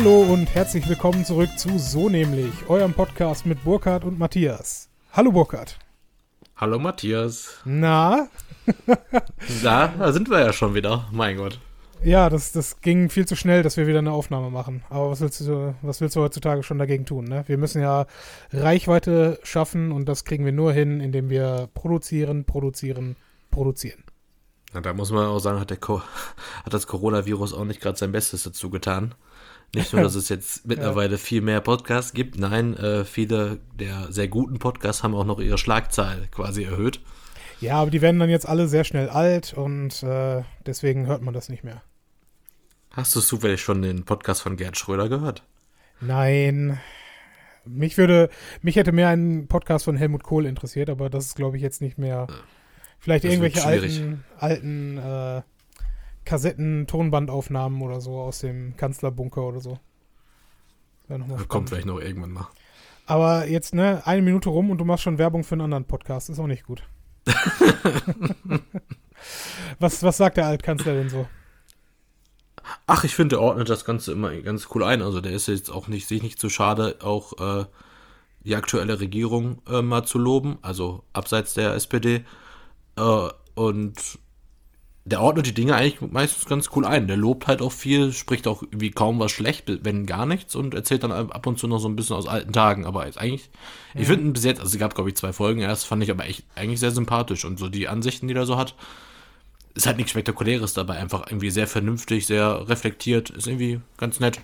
Hallo und herzlich willkommen zurück zu So nämlich, eurem Podcast mit Burkhard und Matthias. Hallo Burkhard. Hallo Matthias. Na? da, da sind wir ja schon wieder. Mein Gott. Ja, das, das ging viel zu schnell, dass wir wieder eine Aufnahme machen. Aber was willst du, was willst du heutzutage schon dagegen tun? Ne? Wir müssen ja Reichweite schaffen und das kriegen wir nur hin, indem wir produzieren, produzieren, produzieren. Na, da muss man auch sagen, hat, der Co hat das Coronavirus auch nicht gerade sein Bestes dazu getan. Nicht nur, dass es jetzt mittlerweile ja. viel mehr Podcasts gibt, nein, äh, viele der sehr guten Podcasts haben auch noch ihre Schlagzahl quasi erhöht. Ja, aber die werden dann jetzt alle sehr schnell alt und äh, deswegen hört man das nicht mehr. Hast du zufällig schon den Podcast von Gerd Schröder gehört? Nein. Mich würde, mich hätte mehr ein Podcast von Helmut Kohl interessiert, aber das ist, glaube ich, jetzt nicht mehr. Vielleicht das irgendwelche alten, alten äh, Kassetten, Tonbandaufnahmen oder so aus dem Kanzlerbunker oder so. Kommt vielleicht noch irgendwann mal. Aber jetzt, ne, eine Minute rum und du machst schon Werbung für einen anderen Podcast. Ist auch nicht gut. was, was sagt der Altkanzler denn so? Ach, ich finde, der ordnet das Ganze immer ganz cool ein. Also der ist jetzt auch nicht, sich nicht zu schade, auch äh, die aktuelle Regierung äh, mal zu loben, also abseits der SPD. Äh, und der ordnet die Dinge eigentlich meistens ganz cool ein. Der lobt halt auch viel, spricht auch wie kaum was schlecht, wenn gar nichts und erzählt dann ab und zu noch so ein bisschen aus alten Tagen. Aber eigentlich, ja. ich finde bis jetzt, also es gab glaube ich zwei Folgen erst, fand ich aber echt eigentlich sehr sympathisch und so die Ansichten, die er so hat, ist halt nichts Spektakuläres dabei, einfach irgendwie sehr vernünftig, sehr reflektiert, ist irgendwie ganz nett.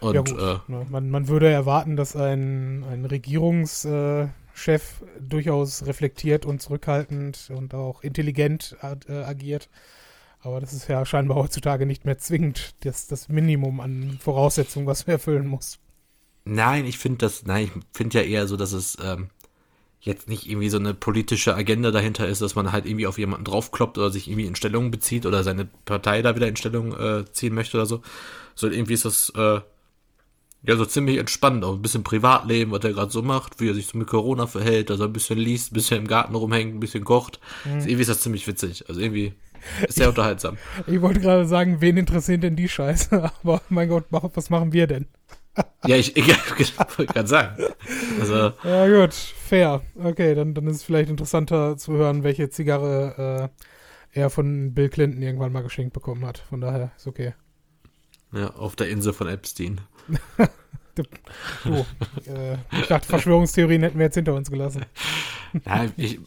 Und, ja gut, äh, ne, man, man würde erwarten, dass ein, ein Regierungs- äh Chef durchaus reflektiert und zurückhaltend und auch intelligent äh, agiert. Aber das ist ja scheinbar heutzutage nicht mehr zwingend das, das Minimum an Voraussetzungen, was man erfüllen muss. Nein, ich finde das, nein, ich finde ja eher so, dass es ähm, jetzt nicht irgendwie so eine politische Agenda dahinter ist, dass man halt irgendwie auf jemanden draufkloppt oder sich irgendwie in Stellung bezieht oder seine Partei da wieder in Stellung äh, ziehen möchte oder so. So irgendwie ist das äh, ja, so ziemlich entspannt, auch ein bisschen Privatleben, was er gerade so macht, wie er sich so mit Corona verhält, dass er ein bisschen liest, ein bisschen im Garten rumhängt, ein bisschen kocht. Mhm. Also irgendwie ist das ziemlich witzig. Also irgendwie ist sehr unterhaltsam. Ich wollte gerade sagen, wen interessiert denn die Scheiße? Aber mein Gott, was machen wir denn? ja, ich, ich, ich wollte gerade sagen. Also, ja, gut, fair. Okay, dann, dann ist es vielleicht interessanter zu hören, welche Zigarre äh, er von Bill Clinton irgendwann mal geschenkt bekommen hat. Von daher ist okay. Ja, auf der Insel von Epstein. Oh, äh, ich dachte, Verschwörungstheorien hätten wir jetzt hinter uns gelassen. Ja, ich,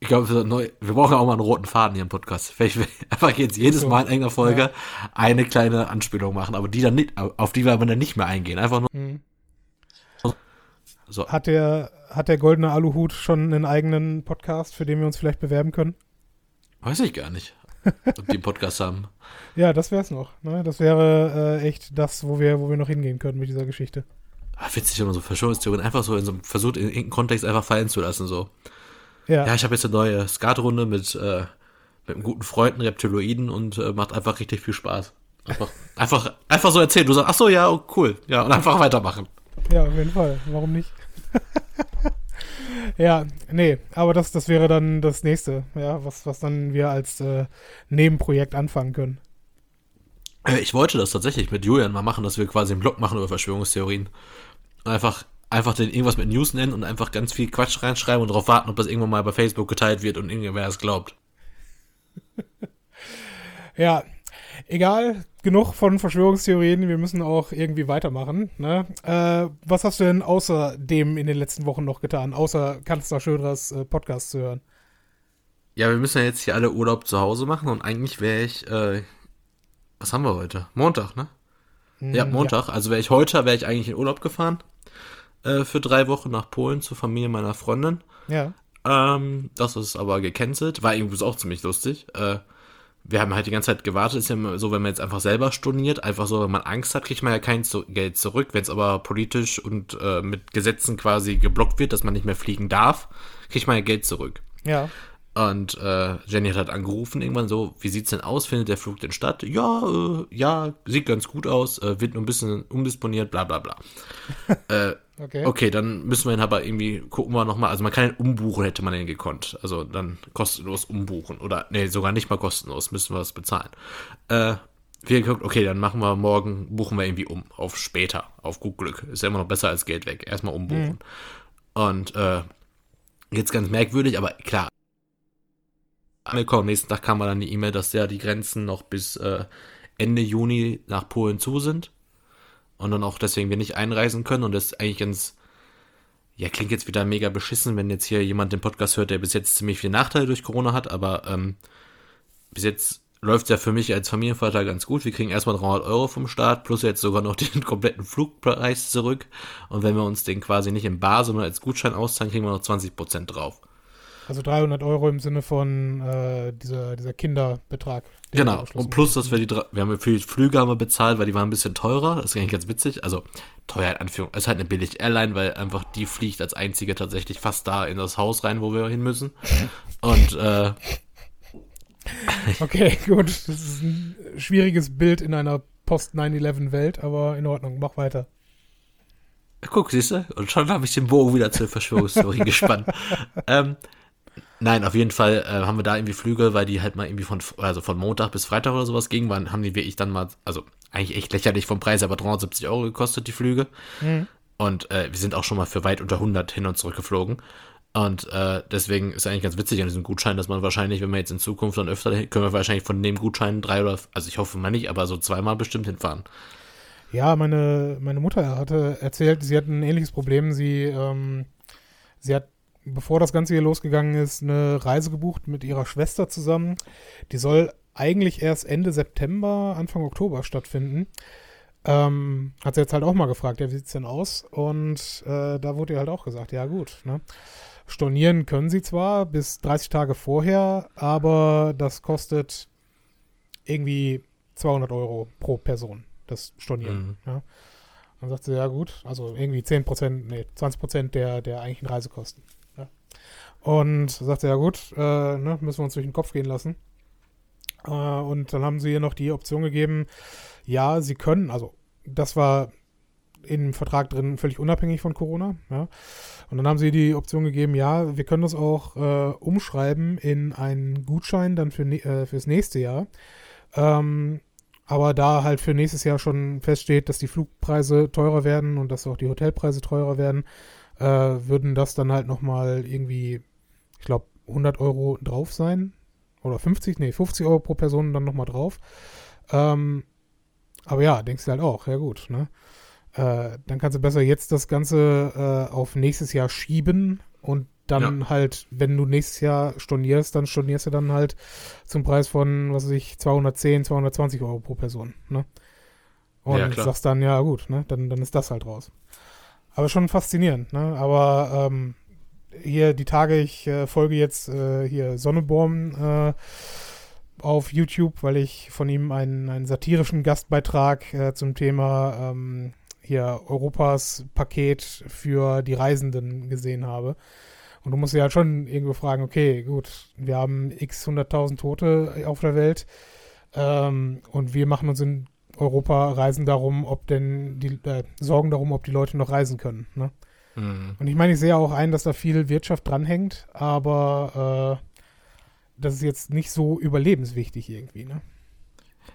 ich glaube, wir brauchen auch mal einen roten Faden hier im Podcast. Vielleicht einfach jetzt jedes so, Mal in einer Folge ja. eine kleine Anspielung machen, aber die dann nicht, auf die wir aber dann nicht mehr eingehen. Einfach nur. Mhm. So. Hat der, hat der goldene Aluhut schon einen eigenen Podcast, für den wir uns vielleicht bewerben können? Weiß ich gar nicht ob die Podcast haben. Ja, das wäre es noch. Ne? Das wäre äh, echt das, wo wir, wo wir noch hingehen können mit dieser Geschichte. Ah, witzig, immer so Verschwörungstheorien einfach so in so einem versucht, in irgendeinem Kontext einfach fallen zu lassen. So. Ja. ja, ich habe jetzt eine neue Skatrunde mit, äh, mit einem guten Freund, einem Reptiloiden und äh, macht einfach richtig viel Spaß. Einfach, einfach, einfach so erzählen. Du sagst, ach so, ja, oh, cool. Ja, und einfach weitermachen. Ja, auf jeden Fall. Warum nicht? Ja, nee, aber das, das wäre dann das nächste, ja, was, was dann wir als äh, Nebenprojekt anfangen können. Äh, ich wollte das tatsächlich mit Julian mal machen, dass wir quasi einen Blog machen über Verschwörungstheorien. Einfach, einfach den irgendwas mit News nennen und einfach ganz viel Quatsch reinschreiben und darauf warten, ob das irgendwann mal bei Facebook geteilt wird und irgendwer es glaubt. ja, egal, genug von Verschwörungstheorien, wir müssen auch irgendwie weitermachen. Ne? Äh, was hast du denn außerdem in den letzten Wochen noch getan, außer Kanzler Schöders äh, Podcast zu hören? Ja, wir müssen ja jetzt hier alle Urlaub zu Hause machen und eigentlich wäre ich, äh, was haben wir heute? Montag, ne? Mm, ja, Montag. Ja. Also wäre ich heute, wäre ich eigentlich in Urlaub gefahren äh, für drei Wochen nach Polen zur Familie meiner Freundin. Ja. Ähm, das ist aber gecancelt. War irgendwie auch ziemlich lustig. Äh, wir haben halt die ganze Zeit gewartet. Ist ja so, wenn man jetzt einfach selber storniert, einfach so, wenn man Angst hat, kriegt man ja kein Geld zurück. Wenn es aber politisch und äh, mit Gesetzen quasi geblockt wird, dass man nicht mehr fliegen darf, kriegt man ja Geld zurück. Ja. Und äh, Jenny hat halt angerufen irgendwann so, wie sieht's denn aus? Findet der Flug denn statt? Ja, äh, ja, sieht ganz gut aus, äh, wird nur ein bisschen umdisponiert, bla bla bla. äh, okay. okay, dann müssen wir ihn aber irgendwie, gucken wir nochmal, also man kann ihn umbuchen, hätte man ihn gekonnt. Also dann kostenlos umbuchen. Oder, nee, sogar nicht mal kostenlos, müssen wir es bezahlen. Äh, wir geguckt, okay, dann machen wir morgen, buchen wir irgendwie um, auf später, auf gut Glück. Ist ja immer noch besser als Geld weg. Erstmal umbuchen. Mhm. Und äh, jetzt ganz merkwürdig, aber klar. Angekommen, nächsten Tag kam dann die E-Mail, dass ja die Grenzen noch bis äh, Ende Juni nach Polen zu sind. Und dann auch deswegen wir nicht einreisen können. Und das ist eigentlich ganz, ja, klingt jetzt wieder mega beschissen, wenn jetzt hier jemand den Podcast hört, der bis jetzt ziemlich viel Nachteile durch Corona hat, aber ähm, bis jetzt läuft ja für mich als Familienvater ganz gut. Wir kriegen erstmal 300 Euro vom Staat, plus jetzt sogar noch den kompletten Flugpreis zurück. Und wenn wir uns den quasi nicht im Bar, sondern als Gutschein auszahlen, kriegen wir noch 20% drauf. Also 300 Euro im Sinne von äh, dieser, dieser Kinderbetrag. Genau. Und plus, dass wir die, wir haben für die Flüge haben wir bezahlt, weil die waren ein bisschen teurer. Das ist eigentlich ganz witzig. Also teuer in Anführung. Es ist halt eine billig Airline, weil einfach die fliegt als einzige tatsächlich fast da in das Haus rein, wo wir hin müssen. Und äh, Okay, gut. Das ist ein schwieriges Bild in einer Post-9-11-Welt, aber in Ordnung. Mach weiter. Guck, siehst du? Und schon habe ich den Bogen wieder zur Verschwörungstheorie gespannt. Ähm, nein, auf jeden Fall äh, haben wir da irgendwie Flüge, weil die halt mal irgendwie von, also von Montag bis Freitag oder sowas gingen, waren, haben die wirklich dann mal, also eigentlich echt lächerlich vom Preis, aber 370 Euro gekostet, die Flüge. Mhm. Und äh, wir sind auch schon mal für weit unter 100 hin und zurück geflogen. Und äh, deswegen ist eigentlich ganz witzig an diesem Gutschein, dass man wahrscheinlich, wenn wir jetzt in Zukunft dann öfter, können wir wahrscheinlich von dem Gutschein drei oder, also ich hoffe mal nicht, aber so zweimal bestimmt hinfahren. Ja, meine, meine Mutter hatte erzählt, sie hat ein ähnliches Problem. Sie, ähm, sie hat, bevor das Ganze hier losgegangen ist, eine Reise gebucht mit ihrer Schwester zusammen. Die soll eigentlich erst Ende September, Anfang Oktober stattfinden. Ähm, hat sie jetzt halt auch mal gefragt, ja, wie sieht's denn aus? Und äh, da wurde ihr halt auch gesagt, ja gut, ne? Stornieren können sie zwar bis 30 Tage vorher, aber das kostet irgendwie 200 Euro pro Person, das Stornieren. Mhm. Ja. Dann sagt sie, ja gut, also irgendwie 10 Prozent, nee, 20 Prozent der, der eigentlichen Reisekosten. Und sagt sie, ja gut, äh, ne, müssen wir uns durch den Kopf gehen lassen. Äh, und dann haben sie ihr noch die Option gegeben, ja, sie können, also das war im Vertrag drin, völlig unabhängig von Corona. Ja. Und dann haben sie die Option gegeben, ja, wir können das auch äh, umschreiben in einen Gutschein dann für äh, fürs nächste Jahr. Ähm, aber da halt für nächstes Jahr schon feststeht, dass die Flugpreise teurer werden und dass auch die Hotelpreise teurer werden, äh, würden das dann halt nochmal irgendwie, ich glaube, 100 Euro drauf sein. Oder 50, nee, 50 Euro pro Person dann nochmal drauf. Ähm, aber ja, denkst du halt auch, ja gut, ne? Äh, dann kannst du besser jetzt das Ganze äh, auf nächstes Jahr schieben und dann ja. halt, wenn du nächstes Jahr stornierst, dann stornierst du dann halt zum Preis von, was weiß ich, 210, 220 Euro pro Person, ne? Und ja, sagst dann, ja gut, ne? Dann, dann ist das halt raus. Aber schon faszinierend, ne? Aber ähm, hier die Tage, ich äh, folge jetzt äh, hier Sonneborn äh, auf YouTube, weil ich von ihm einen, einen satirischen Gastbeitrag äh, zum Thema ähm, hier Europas Paket für die Reisenden gesehen habe. Und du musst dir halt schon irgendwo fragen, okay, gut, wir haben x 100.000 Tote auf der Welt ähm, und wir machen uns in Europa Reisen darum, ob denn die äh, Sorgen darum, ob die Leute noch reisen können. Ne? Mhm. Und ich meine, ich sehe auch ein, dass da viel Wirtschaft dranhängt, aber äh, das ist jetzt nicht so überlebenswichtig irgendwie, ne?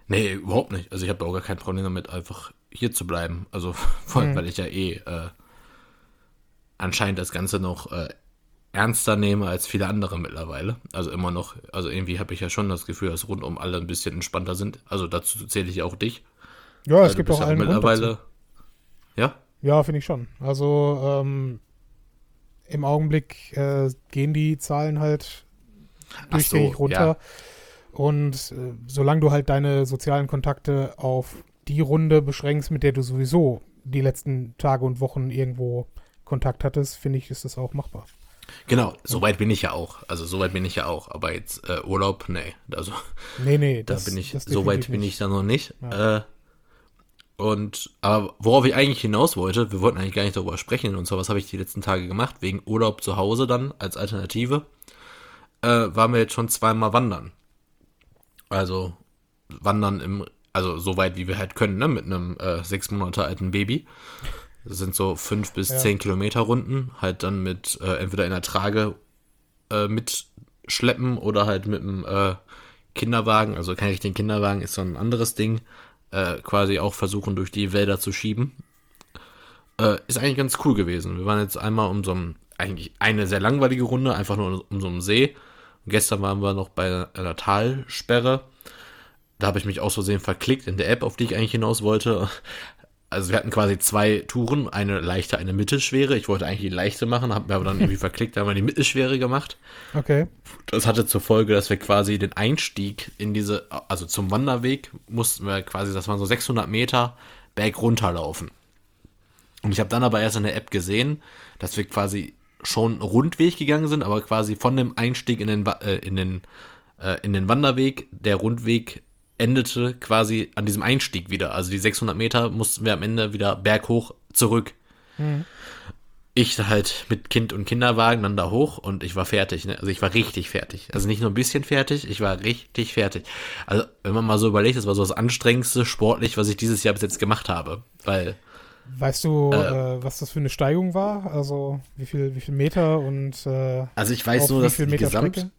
Nee, überhaupt nicht. Also ich habe auch gar kein Problem damit, einfach hier zu bleiben. Also vor allem, mhm. weil ich ja eh äh, anscheinend das Ganze noch äh, ernster nehme als viele andere mittlerweile. Also immer noch, also irgendwie habe ich ja schon das Gefühl, dass rundum alle ein bisschen entspannter sind. Also dazu zähle ich auch dich. Ja, es gibt auch einen mittlerweile. Ja? Ja, finde ich schon. Also ähm, im Augenblick äh, gehen die Zahlen halt durchgängig so, runter. Ja. Und äh, solange du halt deine sozialen Kontakte auf die Runde beschränkst, mit der du sowieso die letzten Tage und Wochen irgendwo Kontakt hattest, finde ich, ist das auch machbar. Genau, soweit bin ich ja auch. Also soweit bin ich ja auch. Aber jetzt äh, Urlaub, nee. Also nee, nee, da das, bin ich, soweit bin ich da noch nicht. Ja. Äh, und aber worauf ich eigentlich hinaus wollte, wir wollten eigentlich gar nicht darüber sprechen und so, was habe ich die letzten Tage gemacht, wegen Urlaub zu Hause dann als Alternative, äh, waren wir jetzt schon zweimal wandern. Also wandern im also so weit wie wir halt können, ne, mit einem äh, sechs Monate alten Baby. Das sind so fünf bis ja. zehn Kilometer Runden, halt dann mit äh, entweder in der Trage äh, mitschleppen oder halt mit dem äh, Kinderwagen, also kein richtigen Kinderwagen, ist so ein anderes Ding, äh, quasi auch versuchen, durch die Wälder zu schieben. Äh, ist eigentlich ganz cool gewesen. Wir waren jetzt einmal um so ein, eigentlich eine sehr langweilige Runde, einfach nur um so einen See. Und gestern waren wir noch bei einer Talsperre. Da habe ich mich aus Versehen verklickt in der App, auf die ich eigentlich hinaus wollte also wir hatten quasi zwei Touren, eine leichte, eine mittelschwere. Ich wollte eigentlich die leichte machen, habe mir aber dann irgendwie verklickt, da haben wir die mittelschwere gemacht. Okay. Das hatte zur Folge, dass wir quasi den Einstieg in diese, also zum Wanderweg, mussten wir quasi, das waren so 600 Meter berg runterlaufen. Und ich habe dann aber erst in der App gesehen, dass wir quasi schon Rundweg gegangen sind, aber quasi von dem Einstieg in den, äh, in den, äh, in den Wanderweg, der Rundweg endete quasi an diesem Einstieg wieder. Also die 600 Meter mussten wir am Ende wieder berghoch zurück. Mhm. Ich halt mit Kind und Kinderwagen dann da hoch und ich war fertig. Ne? Also ich war richtig fertig. Also nicht nur ein bisschen fertig, ich war richtig fertig. Also wenn man mal so überlegt, das war so das anstrengendste sportlich, was ich dieses Jahr bis jetzt gemacht habe. Weil Weißt du, äh, äh, was das für eine Steigung war? Also wie viel, wie viel Meter und äh, Also ich weiß nur, dass die Gesamt, Strecke?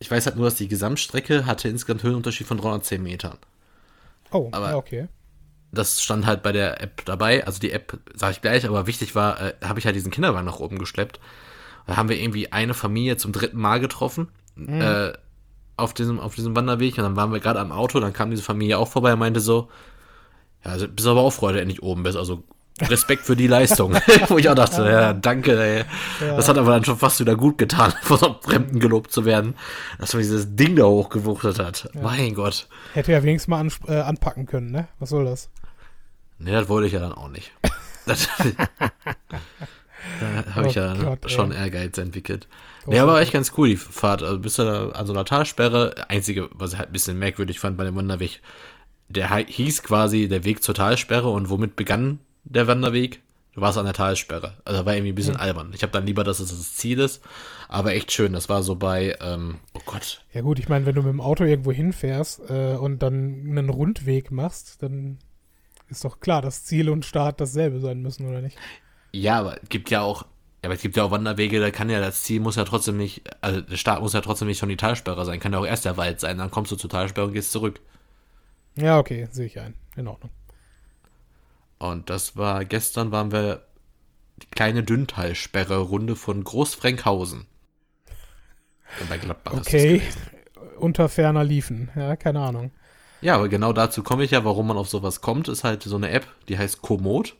Ich weiß halt nur, dass die Gesamtstrecke hatte insgesamt Höhenunterschied von 310 Metern. Oh, aber okay. Das stand halt bei der App dabei. Also die App, sage ich gleich, aber wichtig war, äh, habe ich halt diesen Kinderwagen nach oben geschleppt. Da haben wir irgendwie eine Familie zum dritten Mal getroffen. Mhm. Äh, auf diesem, auf diesem Wanderweg und dann waren wir gerade am Auto, dann kam diese Familie auch vorbei und meinte so, ja, also bist aber auch froh, dass du endlich oben bist. Also Respekt für die Leistung. Wo ich auch dachte, ja, danke, ey. Ja. Das hat aber dann schon fast wieder gut getan, von so einem Fremden gelobt zu werden, dass man dieses Ding da hochgewuchtet hat. Ja. Mein Gott. Hätte ja wenigstens mal an, äh, anpacken können, ne? Was soll das? Nee, das wollte ich ja dann auch nicht. das, da habe ich oh ja Gott, schon ey. Ehrgeiz entwickelt. Oh, nee, aber echt ganz cool, die Fahrt. Also bist du da an so einer Talsperre. Einzige, was ich halt ein bisschen merkwürdig fand bei dem Wanderweg, der hieß quasi der Weg zur Talsperre und womit begann der Wanderweg. Du warst an der Talsperre. Also war irgendwie ein bisschen mhm. albern. Ich habe dann lieber, dass es das Ziel ist. Aber echt schön. Das war so bei, ähm, oh Gott. Ja gut, ich meine, wenn du mit dem Auto irgendwo hinfährst äh, und dann einen Rundweg machst, dann ist doch klar, dass Ziel und Start dasselbe sein müssen, oder nicht? Ja, aber es gibt ja auch, aber es gibt ja auch Wanderwege, da kann ja das Ziel muss ja trotzdem nicht, also der Start muss ja trotzdem nicht schon die Talsperre sein. Kann ja auch erst der Wald sein. Dann kommst du zur Talsperre und gehst zurück. Ja, okay, sehe ich ein. In Ordnung. Und das war, gestern waren wir die kleine Dünntalsperre-Runde von Großfrenkhausen. bei Gladbach okay, unter ferner liefen, ja, keine Ahnung. Ja, aber genau dazu komme ich ja, warum man auf sowas kommt, ist halt so eine App, die heißt Komoot.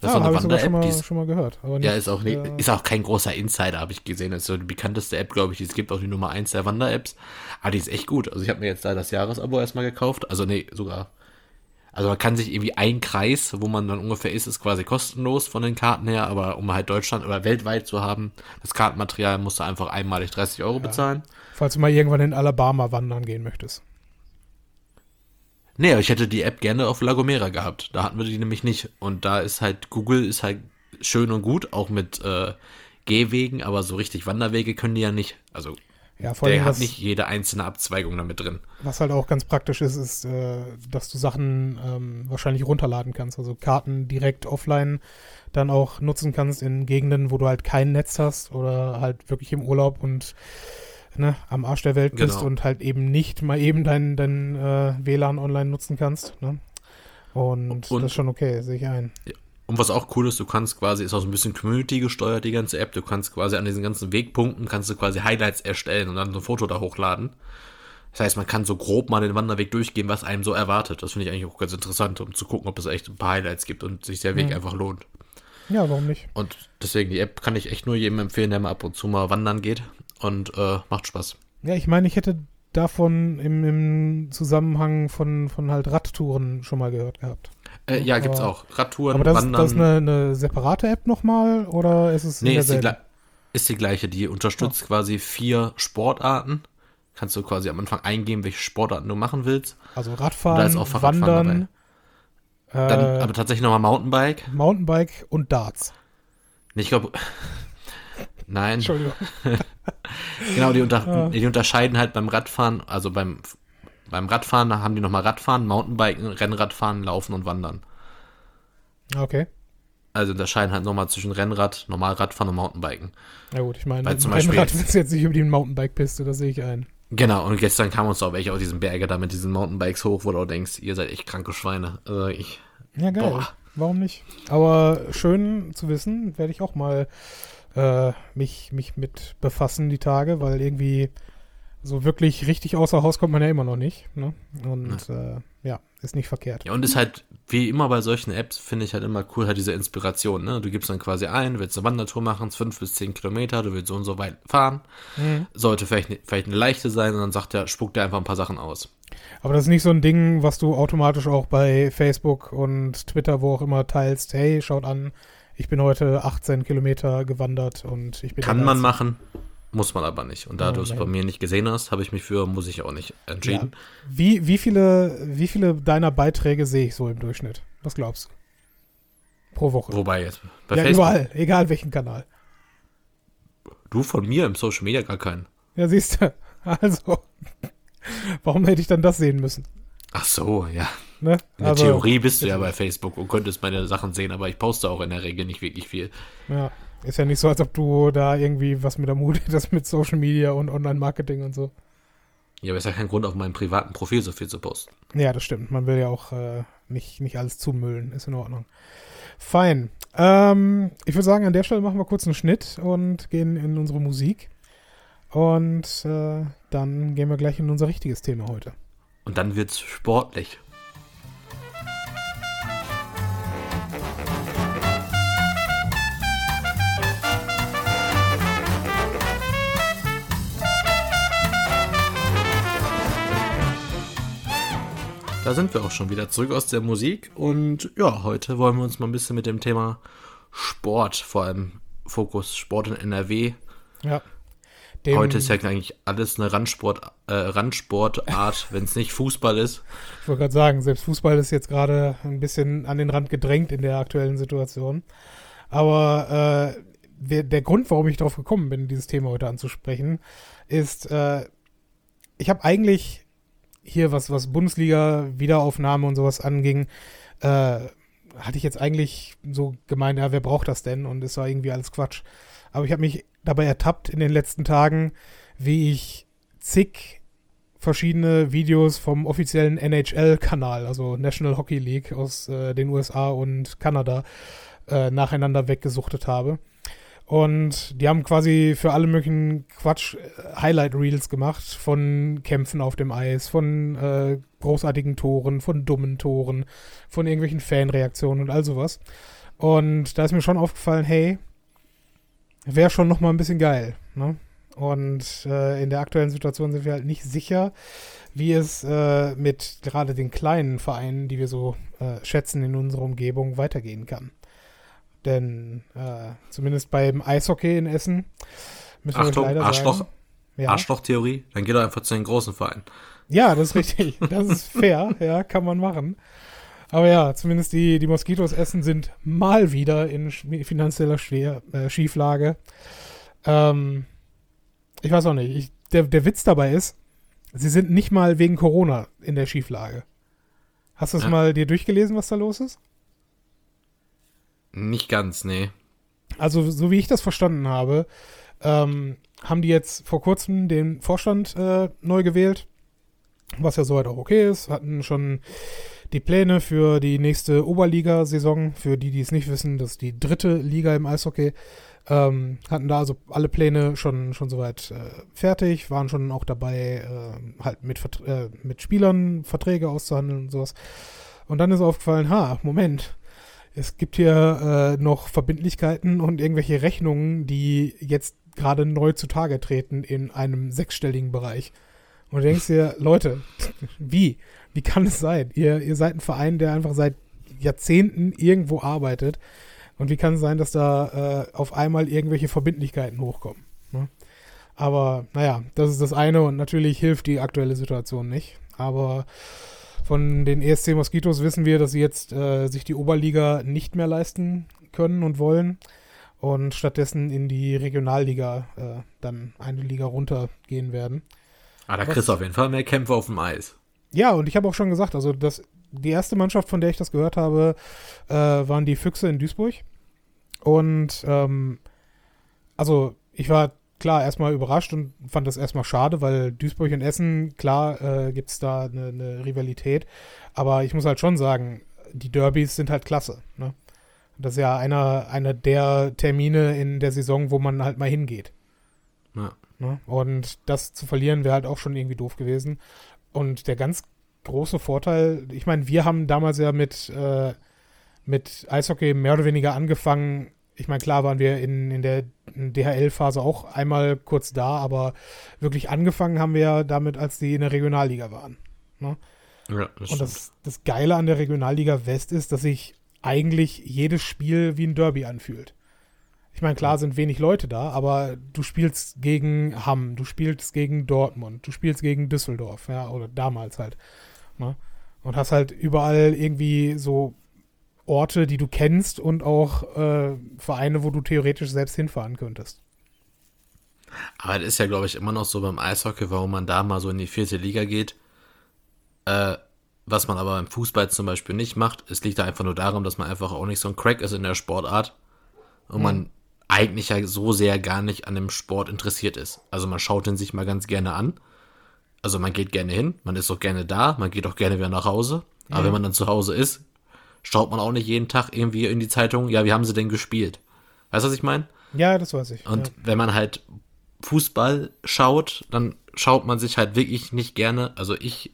Das ja, ist so eine Wander-App. Die ist, schon mal gehört. Nicht, ja, ist auch, nicht, äh, ist auch kein großer Insider, habe ich gesehen. Das ist so die bekannteste App, glaube ich, es gibt, auch die Nummer 1 der Wander-Apps. Aber die ist echt gut. Also ich habe mir jetzt da das Jahresabo erstmal gekauft. Also nee, sogar also man kann sich irgendwie ein Kreis, wo man dann ungefähr ist, ist quasi kostenlos von den Karten her, aber um halt Deutschland oder weltweit zu haben, das Kartenmaterial musst du einfach einmalig 30 Euro ja. bezahlen. Falls du mal irgendwann in Alabama wandern gehen möchtest. Nee, aber ich hätte die App gerne auf Lagomera gehabt. Da hatten wir die nämlich nicht. Und da ist halt, Google ist halt schön und gut, auch mit äh, Gehwegen, aber so richtig Wanderwege können die ja nicht. Also ja, vor der hat nicht jede einzelne Abzweigung damit drin. Was halt auch ganz praktisch ist, ist, äh, dass du Sachen ähm, wahrscheinlich runterladen kannst. Also Karten direkt offline dann auch nutzen kannst in Gegenden, wo du halt kein Netz hast oder halt wirklich im Urlaub und ne, am Arsch der Welt bist genau. und halt eben nicht mal eben dein, dein äh, WLAN online nutzen kannst. Ne? Und, und, das ist schon okay, sehe ich ein. Und was auch cool ist, du kannst quasi, ist auch so ein bisschen Community gesteuert, die ganze App. Du kannst quasi an diesen ganzen Wegpunkten, kannst du quasi Highlights erstellen und dann so ein Foto da hochladen. Das heißt, man kann so grob mal den Wanderweg durchgehen, was einem so erwartet. Das finde ich eigentlich auch ganz interessant, um zu gucken, ob es echt ein paar Highlights gibt und sich der Weg mhm. einfach lohnt. Ja, warum nicht? Und deswegen, die App kann ich echt nur jedem empfehlen, der mal ab und zu mal wandern geht und äh, macht Spaß. Ja, ich meine, ich hätte davon im, im Zusammenhang von, von halt Radtouren schon mal gehört gehabt. Äh, ja, gibt's auch. Radtouren, aber das, Wandern. das ist eine, eine, separate App nochmal oder ist es Nee, ist die, ist die, gleiche. Die unterstützt oh. quasi vier Sportarten. Kannst du quasi am Anfang eingeben, welche Sportarten du machen willst. Also Radfahren, da ist auch Wandern. Äh, Dann aber tatsächlich nochmal Mountainbike. Mountainbike und Darts. Ich glaube. Nein. Entschuldigung. genau, die, unter, ja. die unterscheiden halt beim Radfahren, also beim beim Radfahren haben die nochmal Radfahren, Mountainbiken, Rennradfahren, Laufen und Wandern. Okay. Also unterscheiden halt nochmal zwischen Rennrad, Normalradfahren und Mountainbiken. Ja gut, ich meine, Weil zum Rennrad willst du jetzt nicht über die Mountainbike-Piste, das sehe ich ein. Genau, und gestern kam uns auch welche aus diesem Berge da mit diesen Mountainbikes hoch, wo du auch denkst, ihr seid echt kranke Schweine. Also ich. Ja, geil. Boah. Warum nicht? Aber schön zu wissen, werde ich auch mal äh, mich, mich mit befassen die Tage, weil irgendwie so wirklich richtig außer Haus kommt man ja immer noch nicht. Ne? Und ja. Äh, ja, ist nicht verkehrt. Ja, und ist halt, wie immer bei solchen Apps, finde ich halt immer cool, halt diese Inspiration. Ne? Du gibst dann quasi ein, willst eine Wandertour machen, fünf bis zehn Kilometer, du willst so und so weit fahren. Mhm. Sollte vielleicht, vielleicht eine leichte sein und dann sagt er, spuckt er einfach ein paar Sachen aus. Aber das ist nicht so ein Ding, was du automatisch auch bei Facebook und Twitter, wo auch immer teilst, hey, schaut an, ich bin heute 18 Kilometer gewandert und ich bin. Kann man machen, muss man aber nicht. Und da oh, du es bei mir nicht gesehen hast, habe ich mich für, muss ich auch nicht entschieden. Ja. Wie, wie, viele, wie viele deiner Beiträge sehe ich so im Durchschnitt? Was glaubst du? Pro Woche. Wobei jetzt? Bei ja, Facebook? überall, egal welchen Kanal. Du von mir im Social Media gar keinen. Ja, siehst du. Also, warum hätte ich dann das sehen müssen? Ach so, ja. Ne? In der also, Theorie bist du ja bei Facebook und könntest meine Sachen sehen, aber ich poste auch in der Regel nicht wirklich viel. Ja, ist ja nicht so, als ob du da irgendwie was mit der Mut hättest mit Social Media und Online-Marketing und so. Ja, aber ist ja kein Grund, auf meinem privaten Profil so viel zu posten. Ja, das stimmt. Man will ja auch äh, nicht, nicht alles zumüllen. Ist in Ordnung. Fein. Ähm, ich würde sagen, an der Stelle machen wir kurz einen Schnitt und gehen in unsere Musik. Und äh, dann gehen wir gleich in unser richtiges Thema heute. Und dann wird's sportlich. Da sind wir auch schon wieder zurück aus der Musik und ja, heute wollen wir uns mal ein bisschen mit dem Thema Sport, vor allem Fokus Sport in NRW. Ja. Heute ist ja eigentlich alles eine Randsport, äh, Randsportart, wenn es nicht Fußball ist. Ich wollte gerade sagen, selbst Fußball ist jetzt gerade ein bisschen an den Rand gedrängt in der aktuellen Situation. Aber äh, der, der Grund, warum ich darauf gekommen bin, dieses Thema heute anzusprechen, ist, äh, ich habe eigentlich hier, was, was Bundesliga-Wiederaufnahme und sowas anging, äh, hatte ich jetzt eigentlich so gemeint, ja, wer braucht das denn? Und es war irgendwie alles Quatsch. Aber ich habe mich dabei ertappt in den letzten Tagen, wie ich zig verschiedene Videos vom offiziellen NHL-Kanal, also National Hockey League aus äh, den USA und Kanada, äh, nacheinander weggesuchtet habe. Und die haben quasi für alle möglichen Quatsch äh, Highlight-Reels gemacht von Kämpfen auf dem Eis, von äh, großartigen Toren, von dummen Toren, von irgendwelchen Fanreaktionen und all sowas. Und da ist mir schon aufgefallen, hey, wäre schon noch mal ein bisschen geil. Ne? Und äh, in der aktuellen Situation sind wir halt nicht sicher, wie es äh, mit gerade den kleinen Vereinen, die wir so äh, schätzen in unserer Umgebung, weitergehen kann. Denn äh, zumindest beim Eishockey in Essen müssen Achtung, wir leider Arschloch, sagen, ja. Arschloch-Theorie, dann geht er einfach zu den großen Vereinen. Ja, das ist richtig. Das ist fair, ja, kann man machen. Aber ja, zumindest die, die Moskitos Essen sind mal wieder in finanzieller Schwer, äh, Schieflage. Ähm, ich weiß auch nicht. Ich, der, der Witz dabei ist, sie sind nicht mal wegen Corona in der Schieflage. Hast du es ja. mal dir durchgelesen, was da los ist? Nicht ganz, nee. Also, so wie ich das verstanden habe, ähm, haben die jetzt vor kurzem den Vorstand äh, neu gewählt, was ja soweit auch okay ist, hatten schon die Pläne für die nächste Oberliga-Saison, für die, die es nicht wissen, das ist die dritte Liga im Eishockey, ähm, hatten da also alle Pläne schon, schon soweit äh, fertig, waren schon auch dabei, äh, halt mit, äh, mit Spielern Verträge auszuhandeln und sowas. Und dann ist aufgefallen, ha, Moment, es gibt hier äh, noch Verbindlichkeiten und irgendwelche Rechnungen, die jetzt gerade neu zutage treten in einem sechsstelligen Bereich. Und du denkst dir, Leute, wie? Wie kann es sein? Ihr, ihr seid ein Verein, der einfach seit Jahrzehnten irgendwo arbeitet. Und wie kann es sein, dass da äh, auf einmal irgendwelche Verbindlichkeiten hochkommen? Ne? Aber naja, das ist das eine und natürlich hilft die aktuelle Situation nicht. Aber von den ESC Moskitos wissen wir, dass sie jetzt äh, sich die Oberliga nicht mehr leisten können und wollen und stattdessen in die Regionalliga äh, dann eine Liga runtergehen werden. Ah, da kriegst du auf jeden Fall mehr Kämpfe auf dem Eis. Ja, und ich habe auch schon gesagt, also das, die erste Mannschaft, von der ich das gehört habe, äh, waren die Füchse in Duisburg. Und ähm, also ich war klar erstmal überrascht und fand das erstmal schade, weil Duisburg und Essen, klar, äh, gibt es da eine, eine Rivalität. Aber ich muss halt schon sagen, die Derbys sind halt klasse. Ne? Das ist ja einer, einer der Termine in der Saison, wo man halt mal hingeht. Ja. Ne? Und das zu verlieren wäre halt auch schon irgendwie doof gewesen. Und der ganz große Vorteil, ich meine, wir haben damals ja mit, äh, mit Eishockey mehr oder weniger angefangen. Ich meine, klar waren wir in, in der DHL-Phase auch einmal kurz da, aber wirklich angefangen haben wir ja damit, als die in der Regionalliga waren. Ne? Ja, das Und das, das Geile an der Regionalliga West ist, dass sich eigentlich jedes Spiel wie ein Derby anfühlt. Ich meine, klar sind wenig Leute da, aber du spielst gegen Hamm, du spielst gegen Dortmund, du spielst gegen Düsseldorf, ja, oder damals halt. Ne? Und hast halt überall irgendwie so Orte, die du kennst und auch äh, Vereine, wo du theoretisch selbst hinfahren könntest. Aber das ist ja, glaube ich, immer noch so beim Eishockey, warum man da mal so in die vierte Liga geht. Äh, was man aber im Fußball zum Beispiel nicht macht, es liegt da einfach nur darum, dass man einfach auch nicht so ein Crack ist in der Sportart und mhm. man eigentlich ja so sehr gar nicht an dem Sport interessiert ist. Also man schaut ihn sich mal ganz gerne an. Also man geht gerne hin, man ist auch gerne da, man geht auch gerne wieder nach Hause. Aber mhm. wenn man dann zu Hause ist, schaut man auch nicht jeden Tag irgendwie in die Zeitung, ja, wie haben sie denn gespielt? Weißt du, was ich meine? Ja, das weiß ich. Und ja. wenn man halt Fußball schaut, dann schaut man sich halt wirklich nicht gerne, also ich,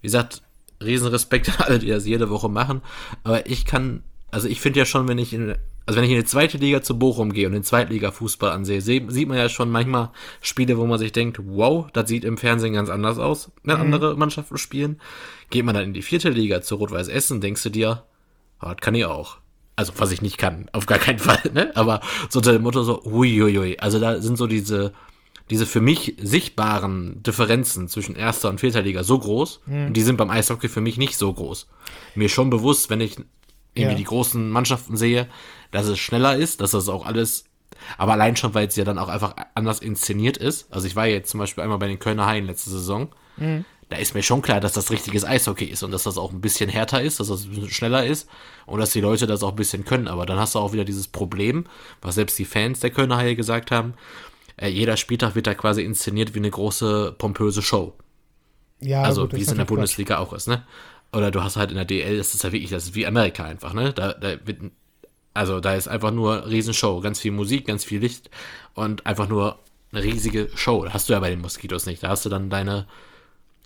wie gesagt, Riesenrespekt an alle, die das jede Woche machen. Aber ich kann, also ich finde ja schon, wenn ich in, also wenn ich in die zweite Liga zu Bochum gehe und den Zweitliga-Fußball ansehe, sieht man ja schon manchmal Spiele, wo man sich denkt, wow, das sieht im Fernsehen ganz anders aus, wenn mhm. andere Mannschaften spielen. Geht man dann in die vierte Liga zu Rot-Weiß Essen, denkst du dir, das kann ich auch. Also, was ich nicht kann, auf gar keinen Fall, ne? Aber so unter dem Motto so, uiuiui. Also da sind so diese, diese für mich sichtbaren Differenzen zwischen erster und vierter Liga so groß. Mhm. Und die sind beim Eishockey für mich nicht so groß. Mir schon bewusst, wenn ich irgendwie ja. die großen Mannschaften sehe, dass es schneller ist, dass das auch alles, aber allein schon, weil es ja dann auch einfach anders inszeniert ist. Also ich war jetzt zum Beispiel einmal bei den Kölner Haien letzte Saison. Mhm. Da ist mir schon klar, dass das richtiges Eishockey ist und dass das auch ein bisschen härter ist, dass das ein bisschen schneller ist und dass die Leute das auch ein bisschen können. Aber dann hast du auch wieder dieses Problem, was selbst die Fans der Kölner Haie gesagt haben, äh, jeder Spieltag wird da quasi inszeniert wie eine große, pompöse Show. Ja, also gut, wie es in der Bundesliga Quatsch. auch ist, ne? Oder du hast halt in der DL, das ist ja wirklich, das ist wie Amerika einfach, ne? Da, da wird, also da ist einfach nur Riesenshow, ganz viel Musik, ganz viel Licht und einfach nur eine riesige Show. Das hast du ja bei den Moskitos nicht. Da hast du dann deine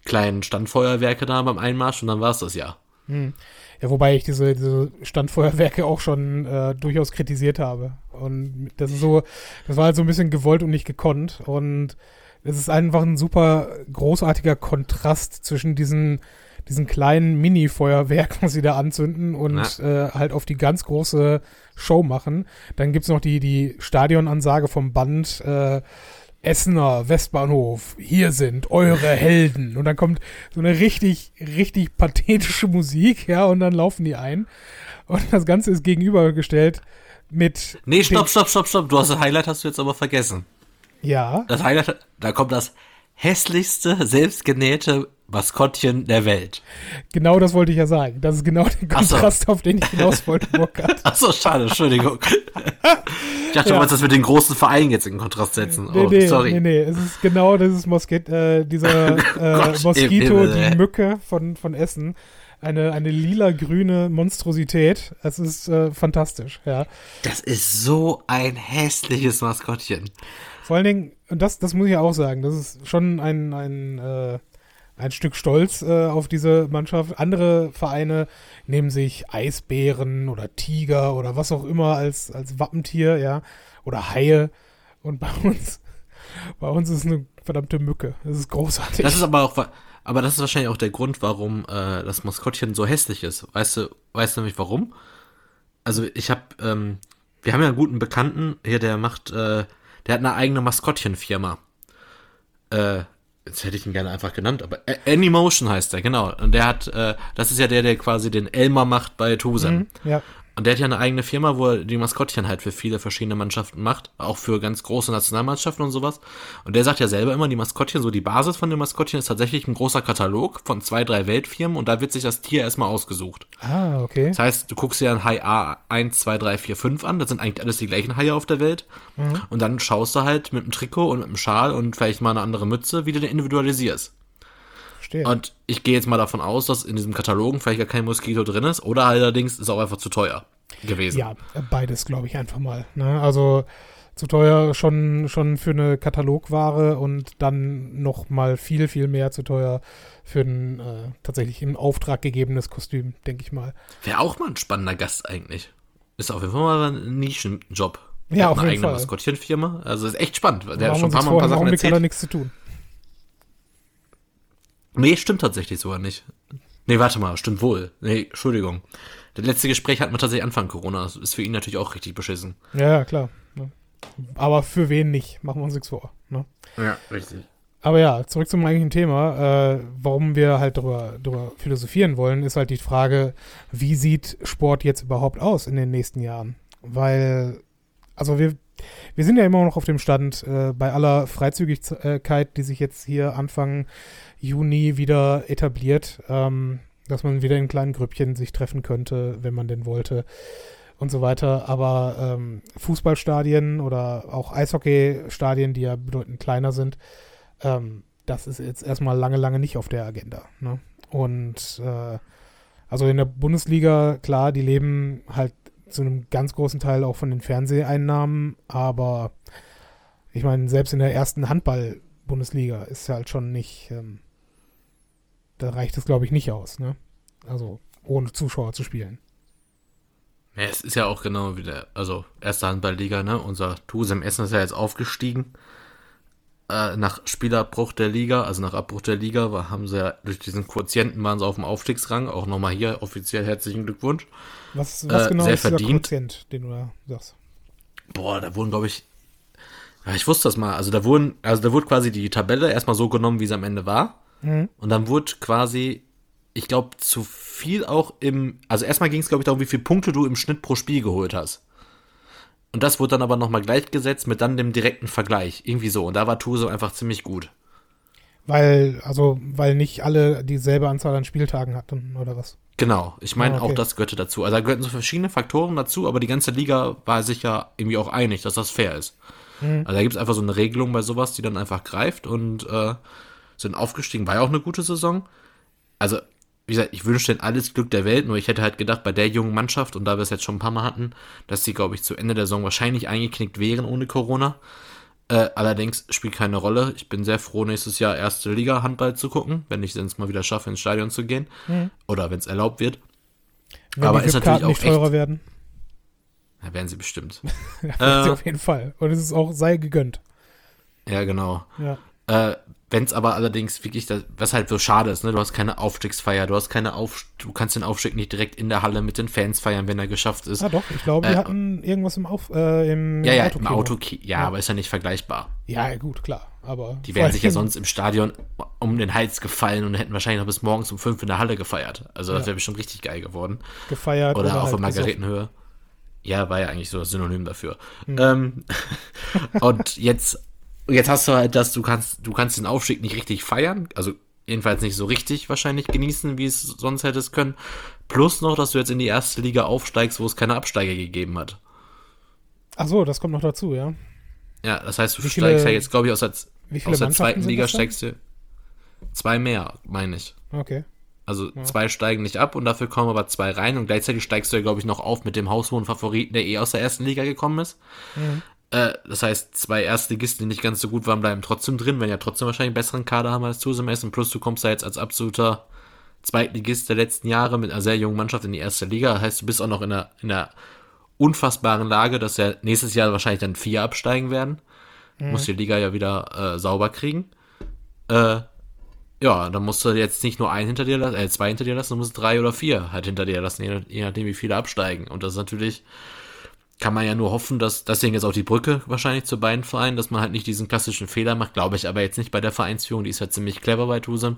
kleinen Standfeuerwerke da beim Einmarsch und dann war es das ja. Hm. Ja, wobei ich diese, diese Standfeuerwerke auch schon äh, durchaus kritisiert habe. Und das ist so, das war halt so ein bisschen gewollt und nicht gekonnt. Und es ist einfach ein super großartiger Kontrast zwischen diesen, diesen kleinen Mini-Feuerwerken, was sie da anzünden und äh, halt auf die ganz große Show machen. Dann gibt's noch die, die Stadionansage vom Band, äh, Essener Westbahnhof, hier sind eure Helden. Und dann kommt so eine richtig, richtig pathetische Musik, ja, und dann laufen die ein. Und das Ganze ist gegenübergestellt mit. Nee, stopp, stopp, stopp, stopp. Du hast das Highlight hast du jetzt aber vergessen. Ja. Das Highlight, da kommt das hässlichste, selbstgenähte Maskottchen der Welt. Genau das wollte ich ja sagen. Das ist genau der Kontrast, so. auf den ich hinaus wollte, Burkhard. Achso, schade, Entschuldigung. ich dachte, ja. du wolltest das mit den großen Vereinen jetzt in Kontrast setzen. Nee, oh, nee, sorry. Nee, nee, es ist genau dieses Mosquito, äh, dieser äh, Moskito, die Mücke von, von Essen. Eine, eine lila-grüne Monstrosität. Es ist äh, fantastisch, ja. Das ist so ein hässliches Maskottchen. Vor allen Dingen, und das, das muss ich auch sagen, das ist schon ein, ein äh, ein Stück Stolz äh, auf diese Mannschaft. Andere Vereine nehmen sich Eisbären oder Tiger oder was auch immer als, als Wappentier, ja, oder Haie. Und bei uns, bei uns ist eine verdammte Mücke. Das ist großartig. Das ist aber auch, aber das ist wahrscheinlich auch der Grund, warum äh, das Maskottchen so hässlich ist. Weißt du, weißt du nämlich warum? Also ich habe, ähm, wir haben ja einen guten Bekannten hier, der macht, äh, der hat eine eigene Maskottchenfirma. Äh, Jetzt hätte ich ihn gerne einfach genannt, aber Anymotion heißt er, genau. Und der hat, äh, das ist ja der, der quasi den Elmer macht bei Tusem. Mhm, ja. Und der hat ja eine eigene Firma, wo er die Maskottchen halt für viele verschiedene Mannschaften macht, auch für ganz große Nationalmannschaften und sowas. Und der sagt ja selber immer, die Maskottchen, so die Basis von den Maskottchen ist tatsächlich ein großer Katalog von zwei, drei Weltfirmen und da wird sich das Tier erstmal ausgesucht. Ah, okay. Das heißt, du guckst dir ein Hai A1, 2, 3, 4, 5 an, das sind eigentlich alles die gleichen Haie auf der Welt. Mhm. Und dann schaust du halt mit einem Trikot und mit einem Schal und vielleicht mal eine andere Mütze, wie du den individualisierst. Verstehe. Und ich gehe jetzt mal davon aus, dass in diesem Katalogen vielleicht gar kein Moskito drin ist oder allerdings ist auch einfach zu teuer gewesen. Ja, beides glaube ich einfach mal. Ne? Also zu teuer schon, schon für eine Katalogware und dann noch mal viel, viel mehr zu teuer für ein äh, tatsächlich im Auftrag gegebenes Kostüm, denke ich mal. Wäre auch mal ein spannender Gast eigentlich. Ist auf jeden Fall mal ein Nischenjob. Ja, auf eine jeden eigene. Maskottchenfirma. Also ist echt spannend. Der hat schon ein paar Mal ein paar Sachen er erzählt. nichts zu tun. Nee, stimmt tatsächlich sogar nicht. Nee, warte mal, stimmt wohl. Nee, Entschuldigung. Das letzte Gespräch hatten wir tatsächlich Anfang Corona. Das ist für ihn natürlich auch richtig beschissen. Ja, ja, klar. Ne? Aber für wen nicht? Machen wir uns nichts vor. Ne? Ja, richtig. Aber ja, zurück zum eigentlichen Thema. Äh, warum wir halt darüber, darüber philosophieren wollen, ist halt die Frage, wie sieht Sport jetzt überhaupt aus in den nächsten Jahren? Weil, also wir, wir sind ja immer noch auf dem Stand, äh, bei aller Freizügigkeit, die sich jetzt hier Anfang Juni wieder etabliert, ähm, dass man wieder in kleinen Grüppchen sich treffen könnte, wenn man denn wollte und so weiter. Aber ähm, Fußballstadien oder auch Eishockeystadien, die ja bedeutend kleiner sind, ähm, das ist jetzt erstmal lange, lange nicht auf der Agenda. Ne? Und äh, also in der Bundesliga, klar, die leben halt zu einem ganz großen Teil auch von den Fernseheinnahmen, aber ich meine, selbst in der ersten Handball-Bundesliga ist halt schon nicht, ähm, da reicht es, glaube ich, nicht aus, ne? Also ohne Zuschauer zu spielen. Ja, es ist ja auch genau wie der, also erste Handballliga, ne? Unser Tusem Essen ist ja jetzt aufgestiegen. Äh, nach Spielabbruch der Liga, also nach Abbruch der Liga, war, haben sie ja durch diesen Quotienten waren sie auf dem Aufstiegsrang. Auch nochmal hier offiziell herzlichen Glückwunsch. Was, was Äh, genau ist dieser verdient. Quotient, den du da sagst? Boah, da wurden, glaube ich, ja, ich wusste das mal. Also da wurden, also da wurde quasi die Tabelle erstmal so genommen, wie sie am Ende war. Mhm. Und dann wurde quasi, ich glaube, zu viel auch im, also erstmal ging es, glaube ich, darum, wie viele Punkte du im Schnitt pro Spiel geholt hast. Und das wurde dann aber nochmal gleichgesetzt mit dann dem direkten Vergleich. Irgendwie so. Und da war Tuse einfach ziemlich gut. Weil, also, weil nicht alle dieselbe Anzahl an Spieltagen hatten, oder was? Genau. Ich meine, Ah, okay. auch das gehörte dazu. Also da gehörten so verschiedene Faktoren dazu, aber die ganze Liga war sich ja irgendwie auch einig, dass das fair ist. Mhm. Also da gibt es einfach so eine Regelung bei sowas, die dann einfach greift und äh, sind aufgestiegen. War ja auch eine gute Saison. Also, wie gesagt, ich wünsche denen alles Glück der Welt, nur ich hätte halt gedacht, bei der jungen Mannschaft, und da wir es jetzt schon ein paar Mal hatten, dass die, glaube ich, zu Ende der Saison wahrscheinlich eingeknickt wären ohne Corona. Äh, allerdings spielt keine Rolle. Ich bin sehr froh, nächstes Jahr erste Liga Handball zu gucken, wenn ich es mal wieder schaffe, ins Stadion zu gehen. Mhm. Oder wenn es erlaubt wird. Wenn Aber ist natürlich auch nicht teurer echt- werden. Da werden sie bestimmt. Ja, Äh. auf jeden Fall. Und es ist auch, sei gegönnt. ja, genau. Ja. Äh, wenn es aber allerdings wirklich, das, was halt so schade ist, ne, du hast keine Aufstiegsfeier, du hast keine Auf, du kannst den Aufstieg nicht direkt in der Halle mit den Fans feiern, wenn er geschafft ist. Ah doch, ich glaube, wir Äh, hatten irgendwas im, Auf, äh, im ja, ja, im. Auto, ja, Ja. aber ist ja nicht vergleichbar. Ja, gut, klar. Aber Die wären sich ja sonst im Stadion um den Hals gefallen und hätten wahrscheinlich noch bis morgens um fünf in der Halle gefeiert. Also das Ja. wäre bestimmt richtig geil geworden. gefeiert Oder, auf halt der Margaretenhöhe. Ja, war ja eigentlich so das Synonym dafür. Ähm, und jetzt, jetzt hast du halt das, du kannst, du kannst den Aufstieg nicht richtig feiern, also jedenfalls nicht so richtig wahrscheinlich genießen, wie es sonst hättest können. Plus noch, dass du jetzt in die erste Liga aufsteigst, wo es keine Absteiger gegeben hat. Ach so, das kommt noch dazu, ja. Ja, das heißt, du Wie viele- steigst ja jetzt, glaube ich, aus der, aus der zweiten Liga steigst du zwei mehr, meine ich. Okay. Also zwei steigen nicht ab und dafür kommen aber zwei rein und gleichzeitig steigst du ja, glaube ich, noch auf mit dem haushohen Favoriten, der eh aus der ersten Liga gekommen ist. Mhm. Äh, das heißt, zwei Erstligisten, die nicht ganz so gut waren, bleiben trotzdem drin, wenn ja trotzdem wahrscheinlich einen besseren Kader haben als Tusem Essen. Plus du kommst da jetzt als absoluter Zweitligist der letzten Jahre mit einer sehr jungen Mannschaft in die erste Liga. Das heißt, du bist auch noch in einer, in einer unfassbaren Lage, dass ja nächstes Jahr wahrscheinlich dann vier absteigen werden. Muss die Liga ja wieder äh, sauber kriegen. Äh, ja, dann musst du jetzt nicht nur einen hinter dir lassen, äh, zwei hinter dir lassen, du musst drei oder vier halt hinter dir lassen, je nachdem, wie viele absteigen. Und das ist natürlich, kann man ja nur hoffen, dass, deswegen jetzt auch die Brücke wahrscheinlich zu beiden Vereinen, dass man halt nicht diesen klassischen Fehler macht, glaube ich aber jetzt nicht bei der Vereinsführung, die ist halt ziemlich clever bei Tusem,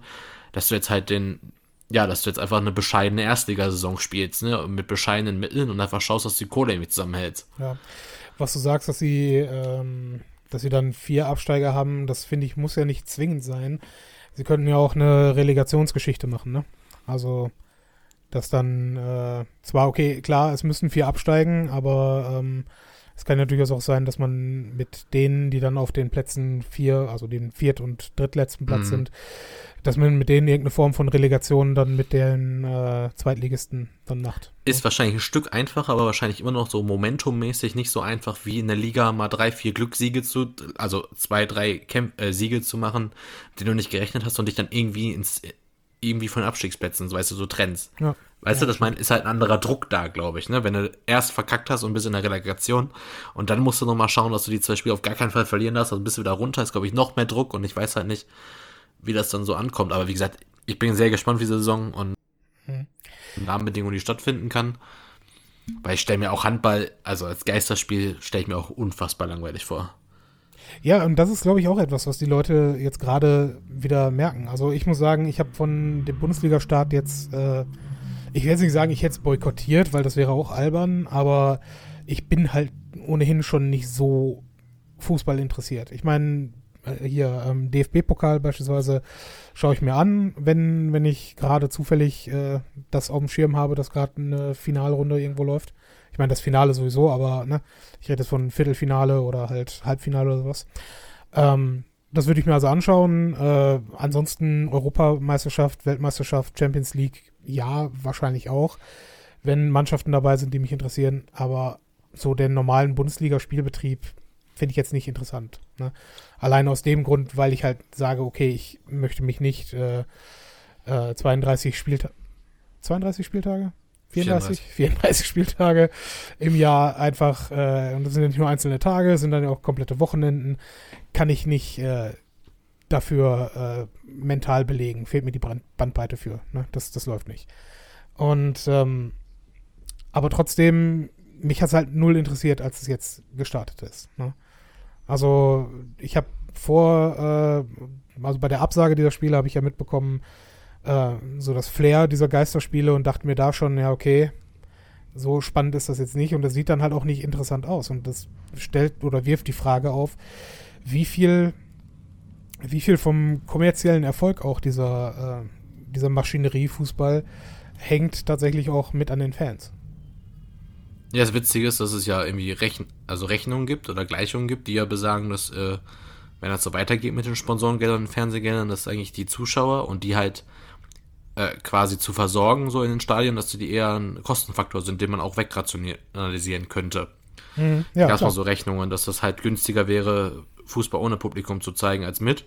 dass du jetzt halt den, ja, dass du jetzt einfach eine bescheidene Erstligasaison spielst, ne, mit bescheidenen Mitteln und einfach schaust, dass die Kohle irgendwie zusammenhältst. Ja. Was du sagst, dass sie, ähm, dass sie dann vier Absteiger haben, das finde ich, muss ja nicht zwingend sein. Sie könnten ja auch eine Relegationsgeschichte machen, ne? Also, dass dann äh, zwar, okay, klar, es müssen vier absteigen, aber ähm, es kann ja durchaus auch sein, dass man mit denen, die dann auf den Plätzen vier, also den viert- und drittletzten Platz mhm. sind, dass man mit denen irgendeine Form von Relegation dann mit den äh, Zweitligisten dann macht. Ist wahrscheinlich ein Stück einfacher, aber wahrscheinlich immer noch so momentummäßig nicht so einfach wie in der Liga mal drei, vier Glückssiege zu, also zwei, drei Kämp äh, Siege zu machen, die du nicht gerechnet hast und dich dann irgendwie ins irgendwie von Abstiegsplätzen, so, weißt du, so Trends. Ja. Weißt ja, du, das mein, ist halt ein anderer Druck da, glaube ich, ne? Wenn du erst verkackt hast und bist in der Relegation und dann musst du nochmal schauen, dass du die zwei Spiele auf gar keinen Fall verlieren darfst, also bist du wieder runter, ist, glaube ich, noch mehr Druck und ich weiß halt nicht, wie das dann so ankommt. Aber wie gesagt, ich bin sehr gespannt für diese Saison und hm. Rahmenbedingungen, die stattfinden kann. Weil ich stelle mir auch Handball, also als Geisterspiel, stelle ich mir auch unfassbar langweilig vor. Ja, und das ist, glaube ich, auch etwas, was die Leute jetzt gerade wieder merken. Also ich muss sagen, ich habe von dem Bundesliga-Start jetzt, äh, ich will jetzt nicht sagen, ich hätte es boykottiert, weil das wäre auch albern, aber ich bin halt ohnehin schon nicht so Fußball interessiert. Ich meine, äh, hier ähm, DFB-Pokal beispielsweise schaue ich mir an, wenn, wenn ich gerade zufällig äh, das auf dem Schirm habe, dass gerade eine Finalrunde irgendwo läuft. Ich meine, das Finale sowieso, aber ne, ich rede jetzt von Viertelfinale oder halt Halbfinale oder sowas. Ähm, das würde ich mir also anschauen. Äh, ansonsten Europameisterschaft, Weltmeisterschaft, Champions League, ja, wahrscheinlich auch, wenn Mannschaften dabei sind, die mich interessieren. Aber so den normalen Bundesliga-Spielbetrieb finde ich jetzt nicht interessant. Ne? Allein aus dem Grund, weil ich halt sage, okay, ich möchte mich nicht äh, äh, 32 Spieltage. 32 Spieltage? 34, 34, 34 Spieltage im Jahr einfach, äh, und das sind ja nicht nur einzelne Tage, sind dann ja auch komplette Wochenenden, kann ich nicht äh, dafür äh, mental belegen. Fehlt mir die Brand Bandbreite für. Ne? Das, das läuft nicht. Und ähm, aber trotzdem, mich hat es halt null interessiert, als es jetzt gestartet ist. Ne? Also ich habe vor, äh, also bei der Absage dieser Spiele habe ich ja mitbekommen, äh, so das Flair dieser Geisterspiele und dachte mir da schon, ja, okay, so spannend ist das jetzt nicht und das sieht dann halt auch nicht interessant aus. Und das stellt oder wirft die Frage auf, wie viel, wie viel vom kommerziellen Erfolg auch dieser, äh, dieser Maschinerie-Fußball hängt tatsächlich auch mit an den Fans. Ja, das Witzige ist, dass es ja irgendwie Rechn also Rechnungen gibt oder Gleichungen gibt, die ja besagen, dass, äh, wenn das so weitergeht mit den Sponsorengeldern und Fernsehgeldern, dass eigentlich die Zuschauer und die halt äh, quasi zu versorgen, so in den Stadien, dass die eher ein Kostenfaktor sind, den man auch wegrationalisieren könnte. Mhm, ja, Gab mal so Rechnungen, dass das halt günstiger wäre, Fußball ohne Publikum zu zeigen als mit.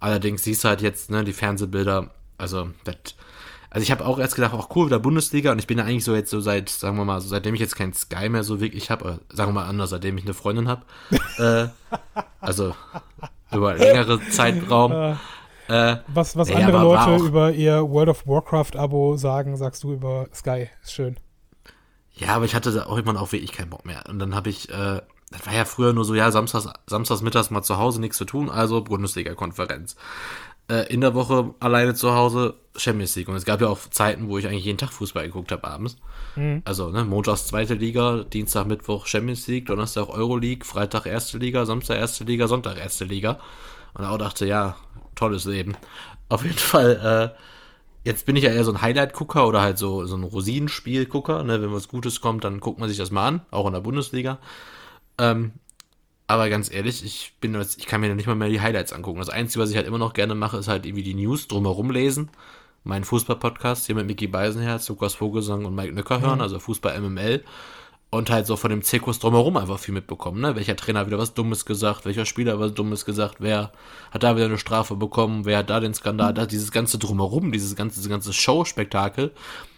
Allerdings siehst du halt jetzt, ne, die Fernsehbilder, also das, also ich habe auch erst gedacht, auch cool, wieder Bundesliga und ich bin ja eigentlich so jetzt so seit, sagen wir mal, so seitdem ich jetzt kein Sky mehr so wirklich habe, sagen wir mal anders, seitdem ich eine Freundin habe, äh, also über längere Zeitraum, äh, was was ja, andere Leute über ihr World of Warcraft-Abo sagen, sagst du über Sky. Ist schön. Ja, aber ich hatte da auch immer auch wirklich keinen Bock mehr. Und dann habe ich, äh, das war ja früher nur so, ja, samstags, samstags mittags mal zu Hause nichts zu tun, also Bundesliga-Konferenz. Äh, in der Woche alleine zu Hause Champions League. Und es gab ja auch Zeiten, wo ich eigentlich jeden Tag Fußball geguckt habe abends. Mhm. Also, ne, montags zweite Liga, Dienstag, Mittwoch Champions League, Donnerstag Euroleague, Freitag erste Liga, Samstag erste Liga, Sonntag erste Liga. Und auch dachte, ja, tolles Leben. Auf jeden Fall, äh, jetzt bin ich ja eher so ein Highlight-Gucker oder halt so, so ein Rosinenspiel-Gucker. Ne? Wenn was Gutes kommt, dann guckt man sich das mal an, auch in der Bundesliga. Ähm, aber ganz ehrlich, ich bin jetzt, ich kann mir nicht mal mehr die Highlights angucken. Das Einzige, was ich halt immer noch gerne mache, ist halt irgendwie die News drumherum lesen. Mein Fußball-Podcast hier mit Mickey Beisenherz, Lukas Vogelsang und Mike Nöcker hören, mhm. also Fußball MML und halt so von dem Zirkus drumherum einfach viel mitbekommen, ne? Welcher Trainer hat wieder was Dummes gesagt, welcher Spieler was Dummes gesagt, wer hat da wieder eine Strafe bekommen, wer hat da den Skandal, da dieses ganze drumherum, dieses ganze, dieses ganze Show-Spektakel,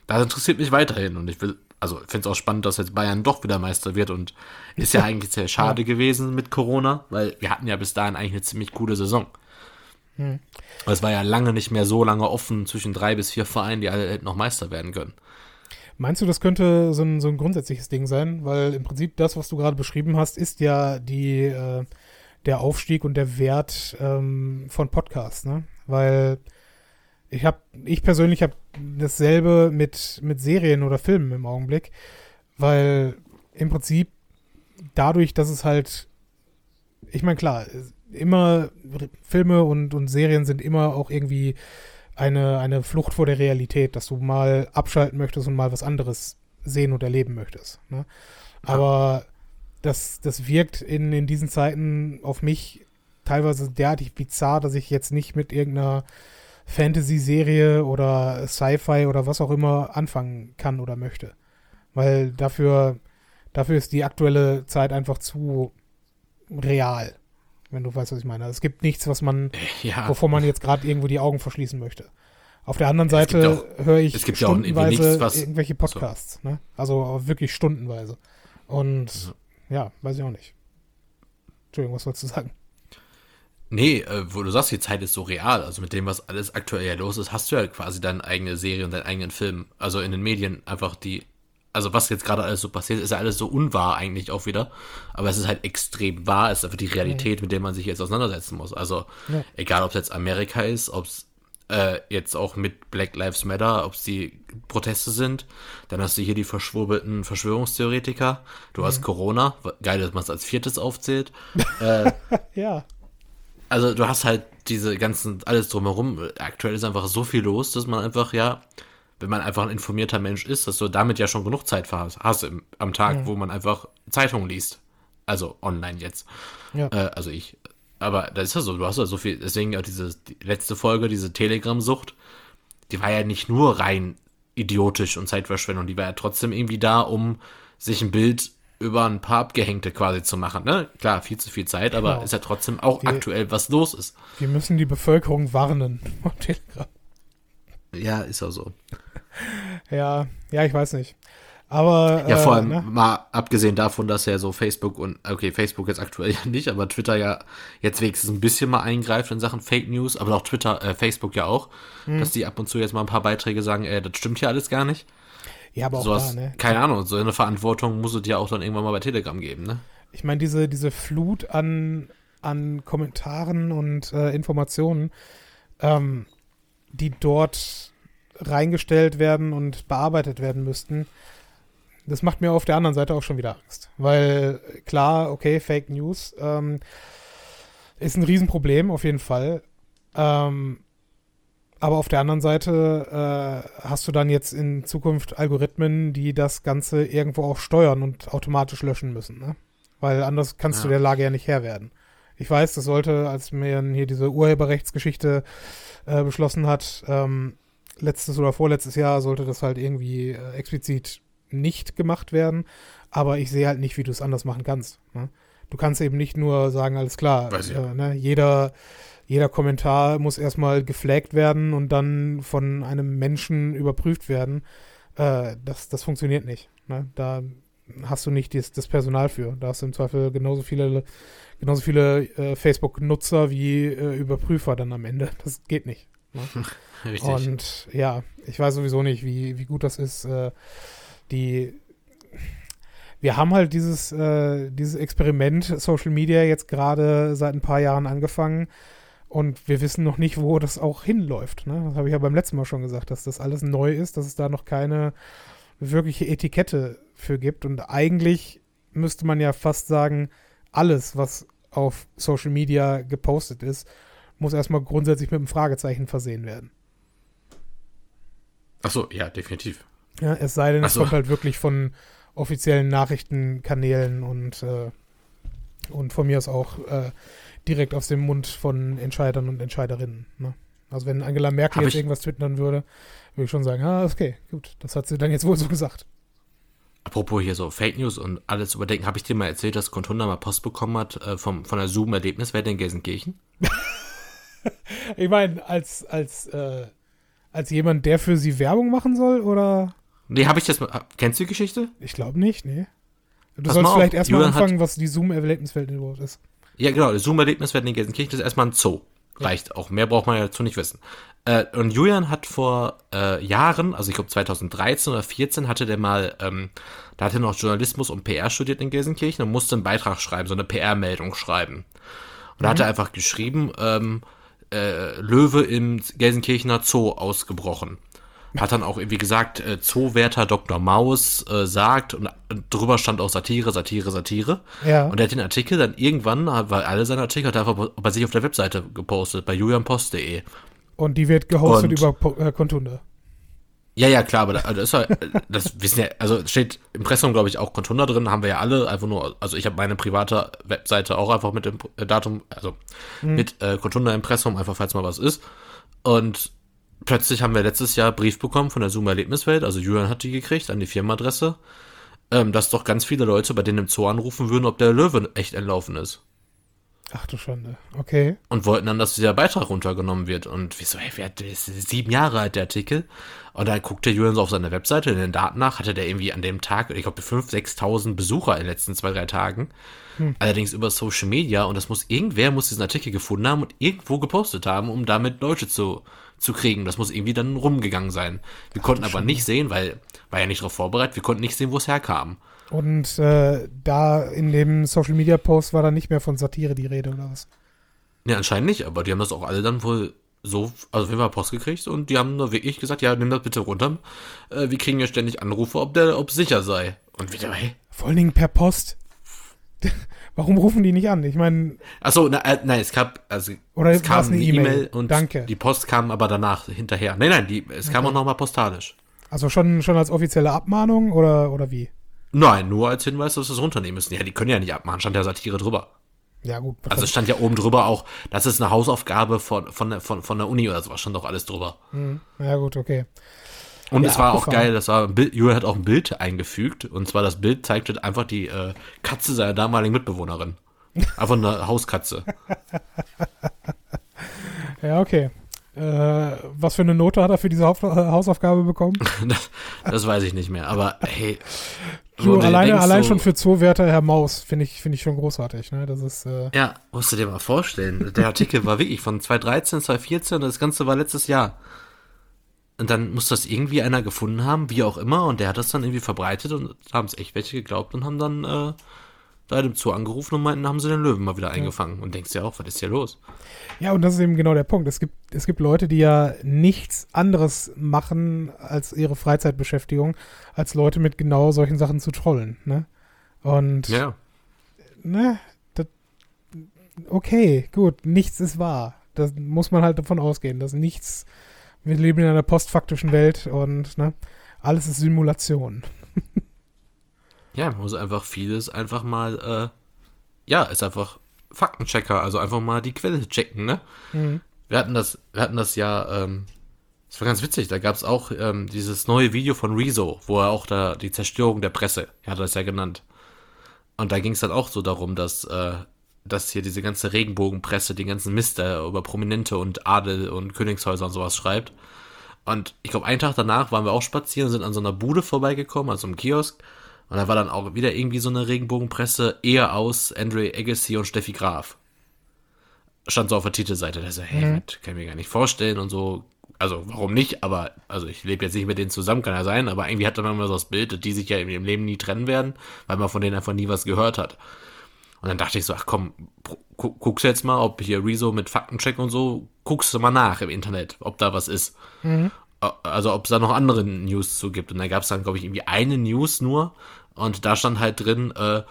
das interessiert mich weiterhin und ich will, also ich finde es auch spannend, dass jetzt Bayern doch wieder Meister wird und ist ja eigentlich sehr schade ja. gewesen mit Corona, weil wir hatten ja bis dahin eigentlich eine ziemlich coole Saison. Hm. Es war ja lange nicht mehr so lange offen zwischen drei bis vier Vereinen, die alle hätten noch Meister werden können. Meinst du, das könnte so ein, so ein grundsätzliches Ding sein? Weil im Prinzip das, was du gerade beschrieben hast, ist ja die, äh, der Aufstieg und der Wert ähm, von Podcasts, ne? Weil ich habe, ich persönlich habe dasselbe mit, mit Serien oder Filmen im Augenblick, weil im Prinzip dadurch, dass es halt, ich meine, klar, immer Filme und, und Serien sind immer auch irgendwie eine, eine Flucht vor der Realität, dass du mal abschalten möchtest und mal was anderes sehen und erleben möchtest. Ne? Aber das, das wirkt in, in diesen Zeiten auf mich teilweise derartig bizarr, dass ich jetzt nicht mit irgendeiner Fantasy-Serie oder Sci-Fi oder was auch immer anfangen kann oder möchte. Weil dafür, dafür ist die aktuelle Zeit einfach zu real. Wenn du weißt, was ich meine. Es gibt nichts, was man, ja. wovor man jetzt gerade irgendwo die Augen verschließen möchte. Auf der anderen Seite höre ich stundenweise nichts, irgendwelche Podcasts. So. Ne? Also wirklich stundenweise. Und ja. ja, weiß ich auch nicht. Entschuldigung, was wolltest du sagen? Nee, äh, wo du sagst, die Zeit ist so real. Also mit dem, was alles aktuell los ist, hast du ja quasi deine eigene Serie und deinen eigenen Film. Also in den Medien einfach die. Also was jetzt gerade alles so passiert, ist ja alles so unwahr eigentlich auch wieder. Aber es ist halt extrem wahr. Es ist einfach die Realität, mhm. mit der man sich jetzt auseinandersetzen muss. Also ja. egal, ob es jetzt Amerika ist, ob es äh, jetzt auch mit Black Lives Matter, ob es die Proteste sind. Dann hast du hier die verschwurbelten Verschwörungstheoretiker. Du mhm. hast Corona. Geil, dass man es als viertes aufzählt. äh, ja also du hast halt diese ganzen, alles drumherum. Aktuell ist einfach so viel los, dass man einfach, ja, wenn man einfach ein informierter Mensch ist, dass du damit ja schon genug Zeit hast, hast im, am Tag, mhm. wo man einfach Zeitungen liest. Also online jetzt. Ja. Äh, also ich. Aber das ist ja so, du hast ja so viel, deswegen auch diese die letzte Folge, diese Telegram-Sucht, die war ja nicht nur rein idiotisch und Zeitverschwendung, die war ja trotzdem irgendwie da, um sich ein Bild über ein paar Abgehängte quasi zu machen. Ne? Klar, viel zu viel Zeit, aber genau. ist ja trotzdem auch die, aktuell, was los ist. Wir müssen die Bevölkerung warnen auf Telegram. Ja, ist auch so. Ja, ja, ich weiß nicht. Aber. Ja, vor äh, allem ne? mal abgesehen davon, dass ja so Facebook und, okay, Facebook jetzt aktuell ja nicht, aber Twitter ja jetzt wenigstens ein bisschen mal eingreift in Sachen Fake News, aber auch Twitter, äh, Facebook ja auch, hm. dass die ab und zu jetzt mal ein paar Beiträge sagen, ey, das stimmt hier alles gar nicht. Ja, aber auch so da, ne? Keine Ahnung, so eine Verantwortung muss es ja auch dann irgendwann mal bei Telegram geben, ne? Ich meine, diese, diese Flut an, an Kommentaren und äh, Informationen, ähm, die dort reingestellt werden und bearbeitet werden müssten, das macht mir auf der anderen Seite auch schon wieder Angst. Weil klar, okay, Fake News ähm, ist ein Riesenproblem auf jeden Fall. Ähm, aber auf der anderen Seite äh, hast du dann jetzt in Zukunft Algorithmen, die das Ganze irgendwo auch steuern und automatisch löschen müssen, ne? Weil anders kannst ja. du der Lage ja nicht Herr werden. Ich weiß, das sollte, als man hier diese Urheberrechtsgeschichte äh, beschlossen hat, ähm, letztes oder vorletztes Jahr sollte das halt irgendwie äh, explizit nicht gemacht werden. Aber ich sehe halt nicht, wie du es anders machen kannst. Ne? Du kannst eben nicht nur sagen, alles klar, äh, ne? jeder jeder Kommentar muss erstmal geflaggt werden und dann von einem Menschen überprüft werden. Äh, das, das funktioniert nicht. Ne? Da hast du nicht das, das, Personal für. Da hast du im Zweifel genauso viele, genauso viele äh, Facebook-Nutzer wie äh, Überprüfer dann am Ende. Das geht nicht. Ne? Richtig. Und ja, ich weiß sowieso nicht, wie, wie gut das ist. Äh, die wir haben halt dieses, äh, dieses Experiment Social Media jetzt gerade seit ein paar Jahren angefangen und wir wissen noch nicht, wo das auch hinläuft. Ne? Das habe ich ja beim letzten Mal schon gesagt, dass das alles neu ist, dass es da noch keine wirkliche Etikette für gibt. Und eigentlich müsste man ja fast sagen, alles, was auf Social Media gepostet ist, muss erstmal grundsätzlich mit einem Fragezeichen versehen werden. Achso, ja, definitiv. Ja, es sei denn, es so. kommt halt wirklich von offiziellen Nachrichtenkanälen und, äh, und von mir aus auch äh, direkt aus dem Mund von Entscheidern und Entscheiderinnen. Ne? Also wenn Angela Merkel Hab jetzt irgendwas twittern würde, würde ich schon sagen, ah, okay, gut, das hat sie dann jetzt wohl so gesagt. Apropos hier so Fake News und alles überdenken, habe ich dir mal erzählt, dass Contunda mal Post bekommen hat äh, vom, von der Zoom-Erlebniswelt in Gelsenkirchen? ich meine, als, als, äh, als jemand, der für sie Werbung machen soll, oder? Nee, habe ich das mal. Kennst du die Geschichte? Ich glaube nicht, nee. Du Pass sollst vielleicht erstmal anfangen, was die Zoom-Erlebniswelt überhaupt ist. Ja, genau, das Zoom-Erlebnis werden in Gelsenkirchen das ist erstmal ein Zoo. Reicht auch. Mehr braucht man ja dazu nicht wissen. Äh, und Julian hat vor äh, Jahren, also ich glaube 2013 oder 2014, hatte der mal, ähm, da hat er noch Journalismus und PR studiert in Gelsenkirchen und musste einen Beitrag schreiben, so eine PR-Meldung schreiben. Und da hat mhm. er einfach geschrieben, ähm, äh, Löwe im Gelsenkirchener Zoo ausgebrochen. hat dann auch irgendwie gesagt, äh, Zoowärter Dr. Maus äh, sagt und, und drüber stand auch Satire, Satire, Satire. Ja. Und er hat den Artikel dann irgendwann, weil alle seine Artikel hat er einfach bei sich auf der Webseite gepostet, bei julianpost.de. Und die wird gehostet Und- über äh, Contunda. Ja, ja, klar, aber da, also das, ist halt, das wissen ja, also steht Impressum, glaube ich, auch Contunda drin, haben wir ja alle, einfach nur, also ich habe meine private Webseite auch einfach mit dem äh, Datum, also mit äh, Contunda Impressum, einfach falls mal was ist. Und plötzlich haben wir letztes Jahr Brief bekommen von der Zoom Erlebniswelt, also Julian hat die gekriegt an die Firmenadresse, ähm, dass doch ganz viele Leute bei denen im Zoo anrufen würden, ob der Löwe echt entlaufen ist. Ach du Schande. Okay. und wollten dann, dass dieser Beitrag runtergenommen wird. Und wieso, ey, wer, der ist sieben Jahre alt, der Artikel. Und dann guckte Julian so auf seine Webseite, in den Daten nach, hatte der irgendwie an dem Tag, ich glaube, 5.000, 6.000 Besucher in den letzten zwei, drei Tagen. Allerdings über Social Media. Und das muss, irgendwer muss diesen Artikel gefunden haben und irgendwo gepostet haben, um damit Leute zu, zu kriegen. Das muss irgendwie dann rumgegangen sein. Wir konnten aber nicht sehen, weil, war ja nicht darauf vorbereitet, wir konnten nicht sehen, wo es herkam. Und äh, da in dem Social Media Post war dann nicht mehr von Satire die Rede oder was? Ja, anscheinend nicht, aber die haben das auch alle dann wohl so, also auf jeden Fall Post gekriegt und die haben nur wirklich gesagt, ja, nimm das bitte runter. Äh, wir kriegen ja ständig Anrufe, ob der, ob es sicher sei. Und wieder, hey. Vor allen Dingen per Post. Warum rufen die nicht an? Ich meine, Achso, na, äh, nein, es gab, also Oder es kam eine E-Mail? E-Mail und Danke. die Post kam aber danach hinterher. Nein, nein, die, es kam auch nochmal postalisch. also schon, schon als offizielle Abmahnung oder, oder wie? Nein, nur als Hinweis, dass wir es runternehmen müssen. Ja, die können ja nicht abmachen, stand ja Satire drüber. Ja, gut. Also es stand ja oben drüber auch, das ist eine Hausaufgabe von, von, der- von, von der Uni oder sowas, stand doch alles drüber. ja, gut, okay. Und Ja, es war auch geil, das war Bild, Julian hat auch ein Bild eingefügt. Und zwar das Bild zeigte einfach die äh, Katze seiner damaligen Mitbewohnerin. Einfach eine Hauskatze. Ja, okay. Äh, was für eine Note hat er für diese äh, Hausaufgabe bekommen? Das, das weiß ich nicht mehr. Aber hey. Du alleine, denkst allein so, schon für Zoowärter Herr Maus finde ich, finde ich schon großartig. Ne? Das ist, äh, Ja, musst du dir mal vorstellen. Der Artikel war wirklich von 2013, 2014 und das Ganze war letztes Jahr. Und dann muss das irgendwie einer gefunden haben, wie auch immer, und der hat das dann irgendwie verbreitet und haben es echt welche geglaubt und haben dann äh, da dem Zoo angerufen und meinten, haben sie den Löwen mal wieder eingefangen. Und denkst dir auch, was ist hier los? ja, und das ist eben genau der Punkt. Es gibt, es gibt Leute, die ja nichts anderes machen als ihre Freizeitbeschäftigung, als Leute mit genau solchen Sachen zu trollen. Ne? Und Ja. ne, das, okay, gut, nichts ist wahr. Das muss man halt davon ausgehen, dass nichts, wir leben in einer postfaktischen Welt und ne, alles ist Simulation. Ja, man muss einfach vieles einfach mal, äh, ja, ist einfach Faktenchecker, also einfach mal die Quelle checken, ne? Mhm. Wir hatten das, wir hatten das ja, ähm, das war ganz witzig, da gab es auch ähm, dieses neue Video von Rezo, wo er auch da die Zerstörung der Presse, er hat das ja genannt. Und da ging es dann auch so darum, dass, äh, dass hier diese ganze Regenbogenpresse den ganzen Mist äh, über Prominente und Adel und Königshäuser und sowas schreibt. Und ich glaube, einen Tag danach waren wir auch spazieren, sind an so einer Bude vorbeigekommen, also im Kiosk. Und da war dann auch wieder irgendwie so eine Regenbogenpresse, eher aus Andre Agassi und Steffi Graf. Stand so auf der Titelseite. Da so, hey, das kann ich mir gar nicht vorstellen und so. Also, warum nicht? Aber, also ich lebe jetzt nicht mit denen zusammen, kann ja sein, aber irgendwie hat man immer so das Bild, dass die sich ja in ihrem Leben nie trennen werden, weil man von denen einfach nie was gehört hat. Und dann dachte ich so, ach komm, gu guckst jetzt mal, ob hier Rezo mit Faktencheck und so, guckst du mal nach im Internet, ob da was ist. Also ob es da noch andere News zu gibt. Und da gab es dann, glaube ich, irgendwie eine News nur. Und da stand halt drin, äh,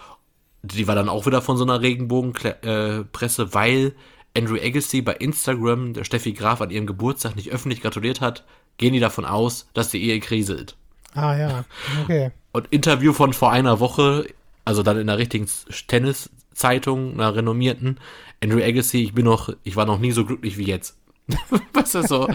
die war dann auch wieder von so einer Regenbogenpresse, äh, weil Andrew Agassi bei Instagram der Steffi Graf an ihrem Geburtstag nicht öffentlich gratuliert hat, gehen die davon aus, dass die Ehe kriselt. Ah ja, okay. Und Interview von vor einer Woche, also dann in der richtigen Tenniszeitung, einer renommierten, Andrew Agassi, ich bin noch, ich war noch nie so glücklich wie jetzt. weißt du, so,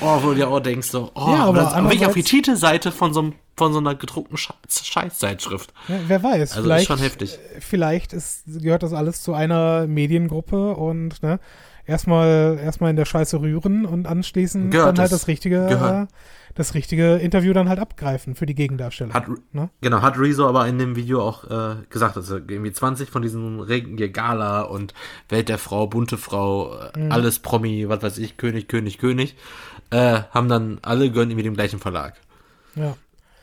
oh, wo du dir auch denkst, so, oh, Ja, aber das, aber wirklich auf die Titelseite von so, einem, von so einer gedruckten Sche- Scheißzeitschrift. Ja, wer weiß, Also vielleicht, ist schon heftig. vielleicht ist, gehört das alles zu einer Mediengruppe und ne, erstmal erstmal in der Scheiße rühren und anschließend Gehört dann halt das richtige Gehört. das richtige Interview dann halt abgreifen für die Gegendarsteller. Hat, Ne? Genau, hat Rezo aber in dem Video auch äh, gesagt, dass er irgendwie 20 von diesen Regen hier Gala und Welt der Frau, bunte Frau, äh, alles Promi, was weiß ich, König, König, König, äh, haben dann alle gönnen irgendwie dem gleichen Verlag. Ja.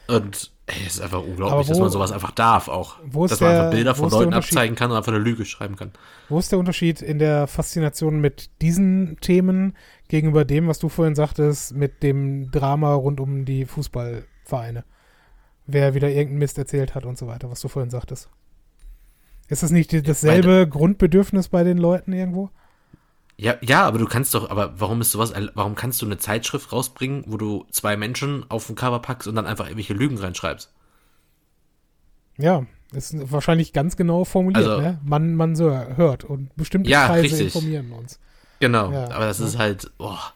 Und Ey, es ist einfach unglaublich, wo, dass man sowas einfach darf auch. Dass man einfach Bilder von Leuten abzeigen kann und einfach eine Lüge schreiben kann. Wo ist der Unterschied in der Faszination mit diesen Themen gegenüber dem, was du vorhin sagtest, mit dem Drama rund um die Fußballvereine? Wer wieder irgendeinen Mist erzählt hat und so weiter, was du vorhin sagtest. Ist das nicht dasselbe Grundbedürfnis bei den Leuten irgendwo? Ja, ja, aber du kannst doch, aber warum ist sowas, warum kannst du eine Zeitschrift rausbringen, wo du zwei Menschen auf den Cover packst und dann einfach irgendwelche Lügen reinschreibst? Ja, ist wahrscheinlich ganz genau formuliert, also, ne? Man, man so hört und bestimmte ja, Kreise richtig. informieren uns. Genau, ja, aber das ja. ist halt, boah.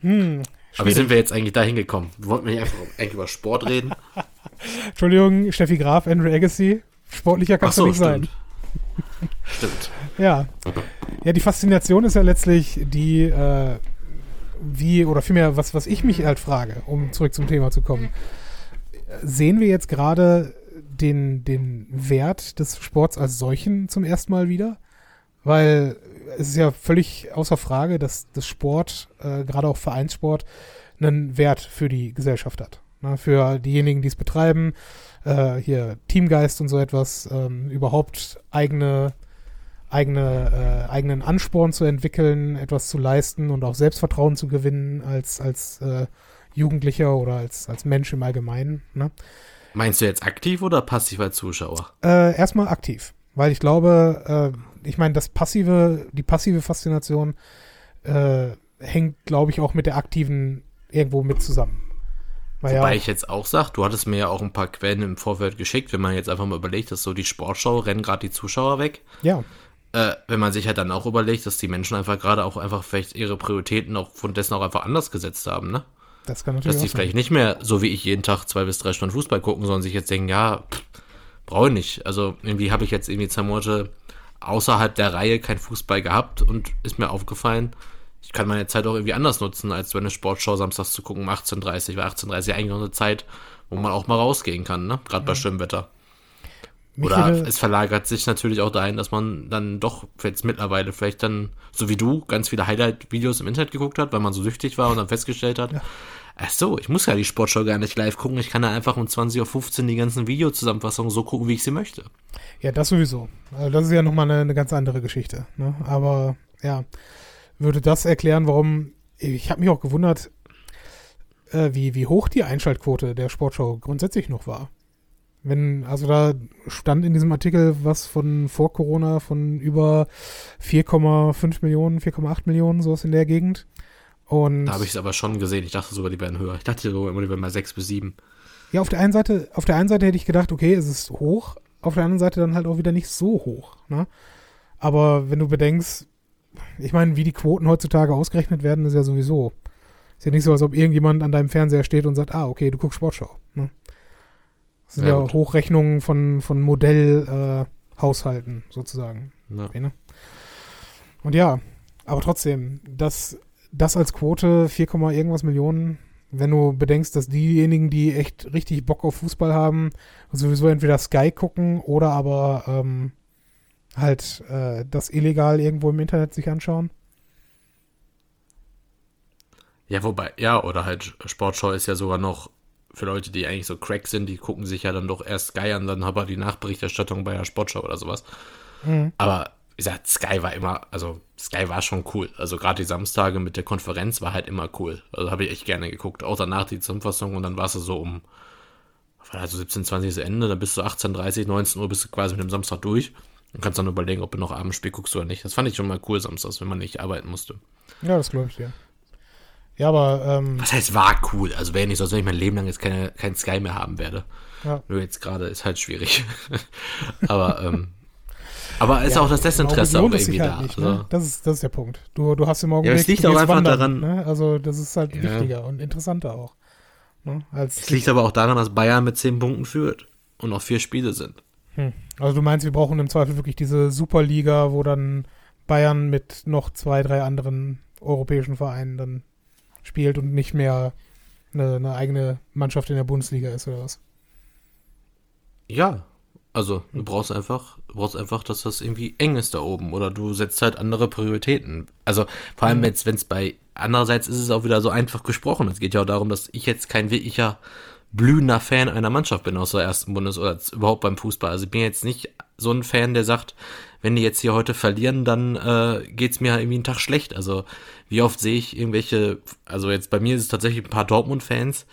Hm, aber wie sind wir jetzt eigentlich da hingekommen? Wir wollten nicht einfach eigentlich über Sport reden? Entschuldigung, Steffi Graf, Andrew Agassi. Sportlicher kannst so, du nicht stimmt. sein. Stimmt. Ja. Ja, die Faszination ist ja letztlich die, äh, wie, oder vielmehr, was, was ich mich halt frage, um zurück zum Thema zu kommen. Sehen wir jetzt gerade den, den Wert des Sports als solchen zum ersten Mal wieder? Weil es ist ja völlig außer Frage, dass das Sport, äh, gerade auch Vereinssport, einen Wert für die Gesellschaft hat. Ne? Für diejenigen, die es betreiben, äh, hier Teamgeist und so etwas, ähm, überhaupt eigene eigene, äh, eigenen Ansporn zu entwickeln, etwas zu leisten und auch Selbstvertrauen zu gewinnen als, als äh, Jugendlicher oder als, als Mensch im Allgemeinen. Ne? Meinst du jetzt aktiv oder passiv als Zuschauer? Äh, erstmal aktiv, weil ich glaube, äh, ich meine, das passive, die passive Faszination äh, hängt, glaube ich, auch mit der aktiven irgendwo mit zusammen. Weil Wobei ja, ich jetzt auch sage, du hattest mir ja auch ein paar Quellen im Vorfeld geschickt, wenn man jetzt einfach mal überlegt, dass so die Sportschau rennen gerade die Zuschauer weg. Ja äh, wenn man sich halt dann auch überlegt, dass die Menschen einfach gerade auch einfach vielleicht ihre Prioritäten auch von dessen auch einfach anders gesetzt haben, ne? Das kann natürlich Dass die vielleicht nicht mehr, so wie ich jeden Tag zwei bis drei Stunden Fußball gucken, sondern sich jetzt denken, ja, brauche ich nicht. Also irgendwie habe ich jetzt irgendwie zwei Monate außerhalb der Reihe kein Fußball gehabt und ist mir aufgefallen, ich kann meine Zeit auch irgendwie anders nutzen, als so eine Sportschau samstags zu gucken um 18.30 weil 18.30 eigentlich noch eine Zeit, wo man auch mal rausgehen kann, ne? Gerade ja. bei schönem Wetter. Oder es verlagert sich natürlich auch dahin, dass man dann doch jetzt mittlerweile vielleicht dann, so wie du, ganz viele Highlight-Videos im Internet geguckt hat, weil man so süchtig war und dann festgestellt hat, ja. ach so, ich muss ja die Sportschau gar nicht live gucken, ich kann da einfach um 20.15 Uhr die ganzen Videozusammenfassungen so gucken, wie ich sie möchte. Ja, das sowieso. Also das ist ja nochmal eine, eine ganz andere Geschichte. Ne? Aber ja, würde das erklären, warum, ich habe mich auch gewundert, äh, wie, wie hoch die Einschaltquote der Sportschau grundsätzlich noch war. Wenn, also da stand in diesem Artikel was von vor Corona von über 4,5 Millionen, 4,8 Millionen, sowas in der Gegend. Und da habe ich es aber schon gesehen. Ich dachte sogar, die wären höher. Ich dachte sogar immer, die wären mal 6 bis 7. Ja, auf der einen Seite, auf der einen Seite hätte ich gedacht, okay, es ist hoch, auf der anderen Seite dann halt auch wieder nicht so hoch. Ne? Aber wenn du bedenkst, ich meine, wie die Quoten heutzutage ausgerechnet werden, ist ja sowieso. Ist ja nicht so, als ob irgendjemand an deinem Fernseher steht und sagt, ah, okay, du guckst Sportschau. Ne? Das sind ja, ja Hochrechnungen von, von Modellhaushalten äh, sozusagen. Ja. Ne? Und ja, aber trotzdem, das, das als Quote 4, irgendwas Millionen, wenn du bedenkst, dass diejenigen, die echt richtig Bock auf Fußball haben, sowieso entweder Sky gucken oder aber ähm, halt äh, das illegal irgendwo im Internet sich anschauen. Ja, wobei, ja, oder halt Sportschau ist ja sogar noch für Leute, die eigentlich so Crack sind, die gucken sich ja dann doch erst Sky an, dann aber die Nachberichterstattung bei der Sportschau oder sowas. Mhm. Aber wie gesagt, Sky war immer, also Sky war schon cool. Also gerade die Samstage mit der Konferenz war halt immer cool. Also habe ich echt gerne geguckt. Auch danach die Zusammenfassung und dann war es so um, also 17, 20 Uhr Ende, dann bist du 18, 30, 19 Uhr bist du quasi mit dem Samstag durch und kannst dann überlegen, ob du noch Abendspiel guckst oder nicht. Das fand ich schon mal cool samstags, wenn man nicht arbeiten musste. Ja, das glaube ich dir. Ja. Ja, aber. Ähm, Was heißt war cool? Also wäre nicht so, als wenn ich mein Leben lang jetzt keine, kein Sky mehr haben werde. Ja. Nur jetzt gerade ist halt schwierig. aber, ähm, aber ist ja, auch das Desinteresse auch irgendwie halt da. Nicht, ne? also. das, ist, das ist der Punkt. Du, du hast im Augenblick. Ja, es liegt auch einfach wandern, daran. Ne? Also, das ist halt ja. wichtiger und interessanter auch. Ne? Als es liegt aber auch daran, dass Bayern mit zehn Punkten führt und noch vier Spiele sind. Hm. Also, du meinst, wir brauchen im Zweifel wirklich diese Superliga, wo dann Bayern mit noch zwei, drei anderen europäischen Vereinen dann spielt und nicht mehr eine, eine eigene Mannschaft in der Bundesliga ist oder was? Ja, also du hm. brauchst einfach, du brauchst einfach, dass das irgendwie eng ist da oben oder du setzt halt andere Prioritäten. Also vor allem jetzt, wenn es bei andererseits ist es auch wieder so einfach gesprochen. Es geht ja auch darum, dass ich jetzt kein wirklicher blühender Fan einer Mannschaft bin aus der ersten Bundes- oder überhaupt beim Fußball. Also ich bin jetzt nicht so ein Fan, der sagt, wenn die jetzt hier heute verlieren, dann äh, geht's mir irgendwie einen Tag schlecht. Also wie oft sehe ich irgendwelche, also jetzt bei mir ist es tatsächlich ein paar Dortmund-Fans,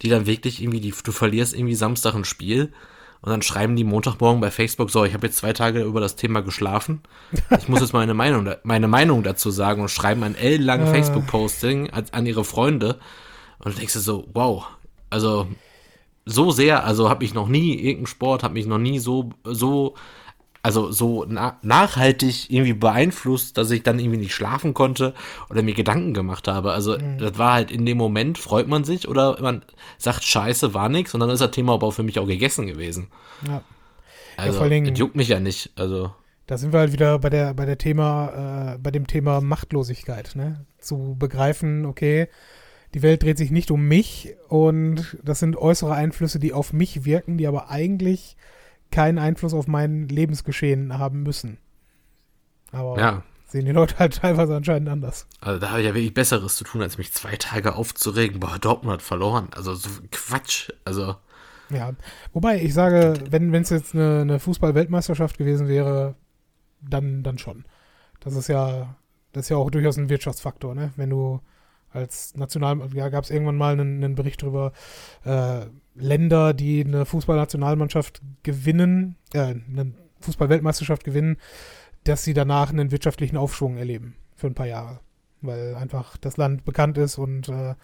die dann wirklich irgendwie, die, du verlierst irgendwie Samstag ein Spiel und dann schreiben die Montagmorgen bei Facebook, so, ich habe jetzt zwei Tage über das Thema geschlafen. Ich muss jetzt meine Meinung, meine Meinung dazu sagen und schreiben ein ellenlangen ah. Facebook-Posting an ihre Freunde. Und du denkst dir so, wow, also so sehr, also habe ich noch nie irgendeinen Sport, habe mich noch nie so, so also so na nachhaltig irgendwie beeinflusst, dass ich dann irgendwie nicht schlafen konnte oder mir Gedanken gemacht habe. Also mhm. das war halt in dem Moment, freut man sich oder man sagt, scheiße, war nix und dann ist das Thema aber auch für mich auch gegessen gewesen. Ja. Also, ja, das juckt mich ja nicht, also. Da sind wir halt wieder bei der, bei der Thema, äh, bei dem Thema Machtlosigkeit, ne? Zu begreifen, okay, die Welt dreht sich nicht um mich und das sind äußere Einflüsse, die auf mich wirken, die aber eigentlich keinen Einfluss auf mein Lebensgeschehen haben müssen. Aber ja. sehen die Leute halt teilweise anscheinend anders. Also da habe ich ja wirklich Besseres zu tun, als mich zwei Tage aufzuregen. Boah, Dortmund hat verloren. Also so Quatsch. Also. Ja, wobei ich sage, wenn es jetzt eine, eine Fußball-Weltmeisterschaft gewesen wäre, dann, dann schon. Das ist ja, das ist ja auch durchaus ein Wirtschaftsfaktor, ne? Wenn du als National, ja, gab es irgendwann mal einen, einen Bericht darüber, äh, Länder, die eine Fußballnationalmannschaft gewinnen, äh, eine Fußballweltmeisterschaft gewinnen, dass sie danach einen wirtschaftlichen Aufschwung erleben für ein paar Jahre. Weil einfach das Land bekannt ist und äh,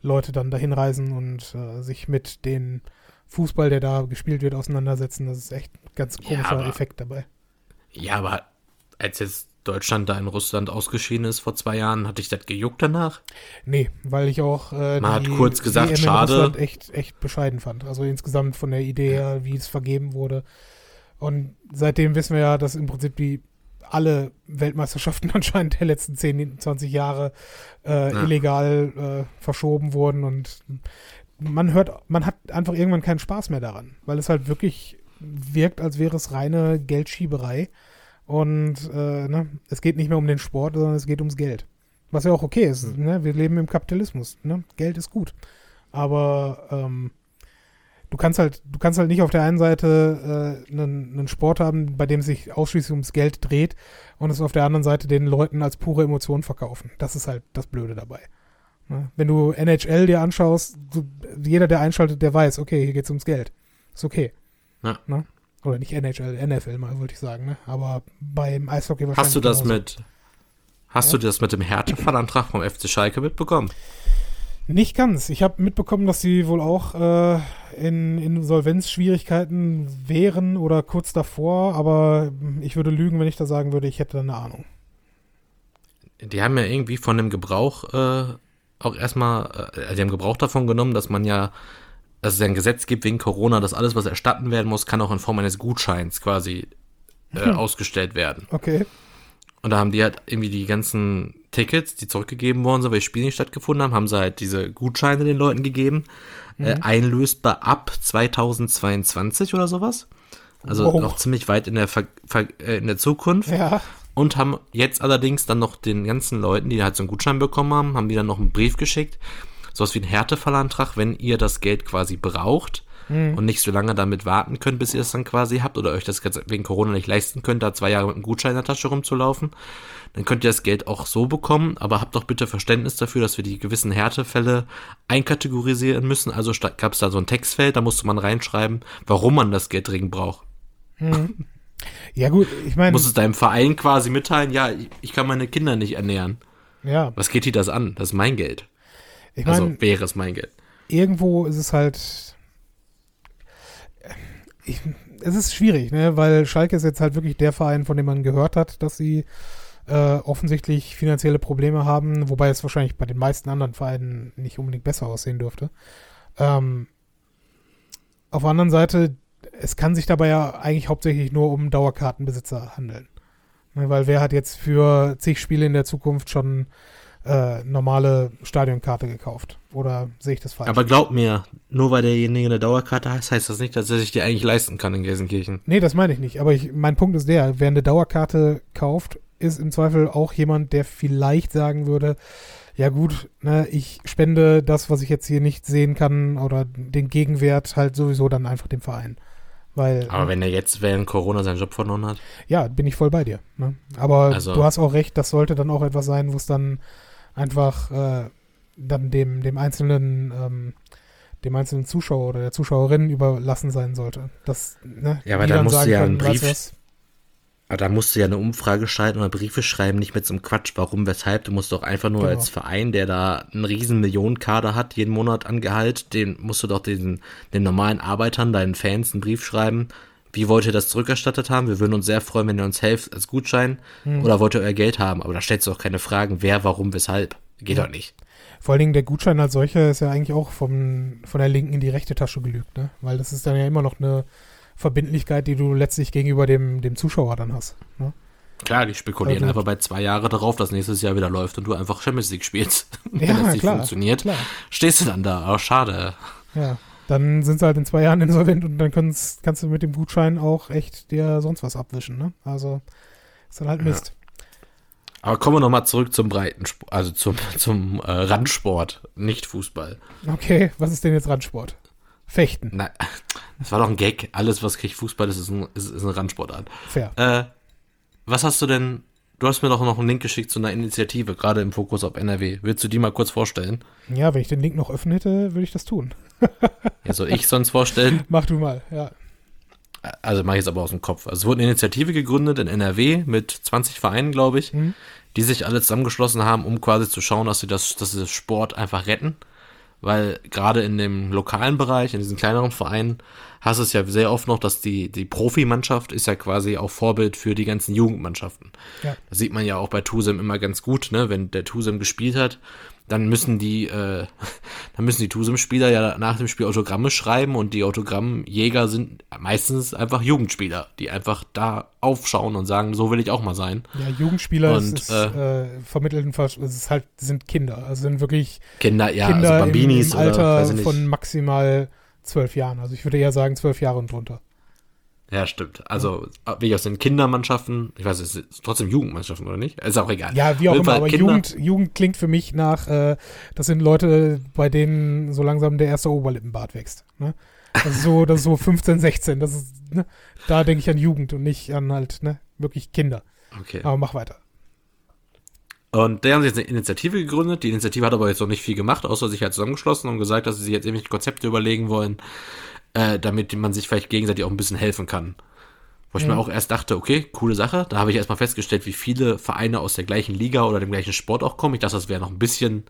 Leute dann dahin reisen und äh, sich mit dem Fußball, der da gespielt wird, auseinandersetzen. Das ist echt ein ganz komischer ja, aber, Effekt dabei. Ja, aber als jetzt Deutschland da in Russland ausgeschieden ist vor zwei Jahren, hatte ich das gejuckt danach? Nee, weil ich auch äh, Man die hat kurz gesagt, WM schade. Russland echt, echt bescheiden fand. Also insgesamt von der Idee her, wie es vergeben wurde. Und seitdem wissen wir ja, dass im Prinzip die alle Weltmeisterschaften anscheinend der letzten 10, 20 Jahre äh, ja. illegal äh, verschoben wurden und man hört, man hat einfach irgendwann keinen Spaß mehr daran, weil es halt wirklich wirkt, als wäre es reine Geldschieberei. Und äh, ne, es geht nicht mehr um den Sport, sondern es geht ums Geld. Was ja auch okay ist. Mhm. Ne? Wir leben im Kapitalismus. Ne? Geld ist gut. Aber ähm, du kannst halt, du kannst halt nicht auf der einen Seite äh, einen, einen Sport haben, bei dem es sich ausschließlich ums Geld dreht und es auf der anderen Seite den Leuten als pure Emotion verkaufen. Das ist halt das Blöde dabei. Ne? Wenn du NHL dir anschaust, du, jeder, der einschaltet, der weiß, okay, hier geht es ums Geld. Ist okay. Ja. Ne? Oder nicht NHL, NFL mal, wollte ich sagen, ne? Aber beim Eishockey wahrscheinlich. Hast du das genauso. mit. Hast ja? du das mit dem Härtefallantrag vom FC Schalke mitbekommen? Nicht ganz. Ich habe mitbekommen, dass sie wohl auch äh, in Insolvenzschwierigkeiten wären oder kurz davor, aber ich würde lügen, wenn ich da sagen würde, ich hätte eine Ahnung. Die haben ja irgendwie von dem Gebrauch äh, auch erstmal, äh, die haben Gebrauch davon genommen, dass man ja dass es ein Gesetz gibt wegen Corona, dass alles, was erstatten werden muss, kann auch in Form eines Gutscheins quasi äh, hm. ausgestellt werden. Okay. Und da haben die halt irgendwie die ganzen Tickets, die zurückgegeben worden sind, weil die Spiele nicht stattgefunden haben, haben sie halt diese Gutscheine den Leuten gegeben. Äh, mhm. Äh, einlösbar ab 2022 oder sowas. Also wow. noch ziemlich weit in der, Ver Ver äh, in der Zukunft. Ja. Und haben jetzt allerdings dann noch den ganzen Leuten, die halt so einen Gutschein bekommen haben, haben die dann noch einen Brief geschickt, sowas wie ein Härtefallantrag, wenn ihr das Geld quasi braucht mhm. und nicht so lange damit warten könnt, bis ihr es dann quasi habt oder euch das wegen Corona nicht leisten könnt, da zwei Jahre mit einem Gutschein in der Tasche rumzulaufen, dann könnt ihr das Geld auch so bekommen, aber habt doch bitte Verständnis dafür, dass wir die gewissen Härtefälle einkategorisieren müssen. Also gab es da so ein Textfeld, da musste man reinschreiben, warum man das Geld dringend braucht. Mhm. Ja gut, ich meine... Muss es deinem Verein quasi mitteilen, ja, ich kann meine Kinder nicht ernähren. Ja. Was geht dir das an? Das ist mein Geld. Ich mein, also wäre es mein Geld. Irgendwo ist es halt. Ich, es ist schwierig, ne? weil Schalke ist jetzt halt wirklich der Verein, von dem man gehört hat, dass sie äh, offensichtlich finanzielle Probleme haben, wobei es wahrscheinlich bei den meisten anderen Vereinen nicht unbedingt besser aussehen dürfte. Ähm, auf der anderen Seite, es kann sich dabei ja eigentlich hauptsächlich nur um Dauerkartenbesitzer handeln. Ne? Weil wer hat jetzt für zig Spiele in der Zukunft schon äh, normale Stadionkarte gekauft. Oder sehe ich das falsch? Aber glaub mir, nur weil derjenige eine Dauerkarte hat, heißt das nicht, dass er sich die eigentlich leisten kann in Gelsenkirchen. Nee, das meine ich nicht. Aber ich, mein Punkt ist der, wer eine Dauerkarte kauft, ist im Zweifel auch jemand, der vielleicht sagen würde, ja gut, ne, ich spende das, was ich jetzt hier nicht sehen kann oder den Gegenwert halt sowieso dann einfach dem Verein. Weil, Aber wenn er jetzt während Corona seinen Job verloren hat? Ja, bin ich voll bei dir. Ne? Aber also, du hast auch recht, das sollte dann auch etwas sein, wo es dann einfach äh, dann dem, dem einzelnen ähm, dem einzelnen Zuschauer oder der Zuschauerin überlassen sein sollte. Das, ne, ja, aber da musst du ja einen Brief, aber da musst du ja eine Umfrage schalten oder Briefe schreiben, nicht mit so einem Quatsch, warum, weshalb. Du musst doch einfach nur genau. als Verein, der da einen riesen Millionenkader hat, jeden Monat an Gehalt, den musst du doch diesen, den normalen Arbeitern, deinen Fans einen Brief schreiben. Wie wollt ihr das zurückerstattet haben? Wir würden uns sehr freuen, wenn ihr uns helft als Gutschein. Hm. Oder wollt ihr euer Geld haben? Aber da stellst du auch keine Fragen, wer, warum, weshalb. Geht doch nicht. Vor allen Dingen der Gutschein als solcher ist ja eigentlich auch vom, von der linken in die rechte Tasche gelügt, ne? Weil das ist dann ja immer noch eine Verbindlichkeit, die du letztlich gegenüber dem, dem Zuschauer dann hast. Ne? Klar, die spekulieren also, einfach bei zwei Jahren darauf, dass nächstes Jahr wieder läuft und du einfach Champions League spielst. Wenn ja, das nicht klar, funktioniert, klar. stehst du dann da. Oh, schade. Ja, dann sind sie halt in zwei Jahren insolvent und dann kannst, du mit dem Gutschein auch echt dir sonst was abwischen. Ne? Also ist dann halt Mist. Ja. Aber kommen wir nochmal zurück zum Breitensport, also zum, zum äh, Randsport, nicht Fußball. Okay, was ist denn jetzt Randsport? Fechten. Nein, das war doch ein Gag. Alles, was kriegt Fußball ist, ist, ein, ist, ist eine Randsportart. Fair. Äh, was hast du denn? Du hast mir doch noch einen Link geschickt zu einer Initiative, gerade im Fokus auf NRW. Willst du die mal kurz vorstellen? Ja, wenn ich den Link noch öffnen hätte, würde ich das tun. ja, soll ich sonst vorstellen? Mach du mal, ja. Also mache ich jetzt aber aus dem Kopf. Also es wurde eine Initiative gegründet in NRW mit 20 Vereinen, glaube ich, mhm. die sich alle zusammengeschlossen haben, um quasi zu schauen, dass sie das, dass sie das Sport einfach retten weil gerade in dem lokalen Bereich, in diesen kleineren Vereinen, hast du es ja sehr oft noch, dass die, die Profimannschaft ist ja quasi auch Vorbild für die ganzen Jugendmannschaften. Ja. Das sieht man ja auch bei Tusem immer ganz gut, ne? Wenn der Tusem gespielt hat, dann müssen die, äh, dann müssen die Tusem-Spieler ja nach dem Spiel Autogramme schreiben und die Autogrammjäger sind meistens einfach Jugendspieler, die einfach da aufschauen und sagen, so will ich auch mal sein. Ja, Jugendspieler und, ist, äh, äh, vermittelten, es ist halt, sind Kinder, also sind wirklich Kinder, ja, Kinder also Bambinis im, im Alter oder, von maximal zwölf Jahren. Also ich würde eher sagen zwölf Jahre und drunter. Ja, stimmt. Also, wie aus den Kindermannschaften, ich weiß, es ist trotzdem Jugendmannschaften, oder nicht? Ist auch egal. Ja, wie auch immer, aber Jugend, Jugend klingt für mich nach, äh, das sind Leute, bei denen so langsam der erste Oberlippenbart wächst. Ne? Das ist so, das ist so 15, 16. Das ist, ne? Da denke ich an Jugend und nicht an halt, ne, wirklich Kinder. Okay. Aber mach weiter. Und der haben sich jetzt eine Initiative gegründet. Die Initiative hat aber jetzt noch nicht viel gemacht, außer sich halt zusammengeschlossen und gesagt, dass sie sich jetzt irgendwelche Konzepte überlegen wollen, äh, damit man sich vielleicht gegenseitig auch ein bisschen helfen kann. Wo ich mhm. mir auch erst dachte, okay, coole Sache. Da habe ich erstmal festgestellt, wie viele Vereine aus der gleichen Liga oder dem gleichen Sport auch kommen. Ich dachte, das wäre noch ein bisschen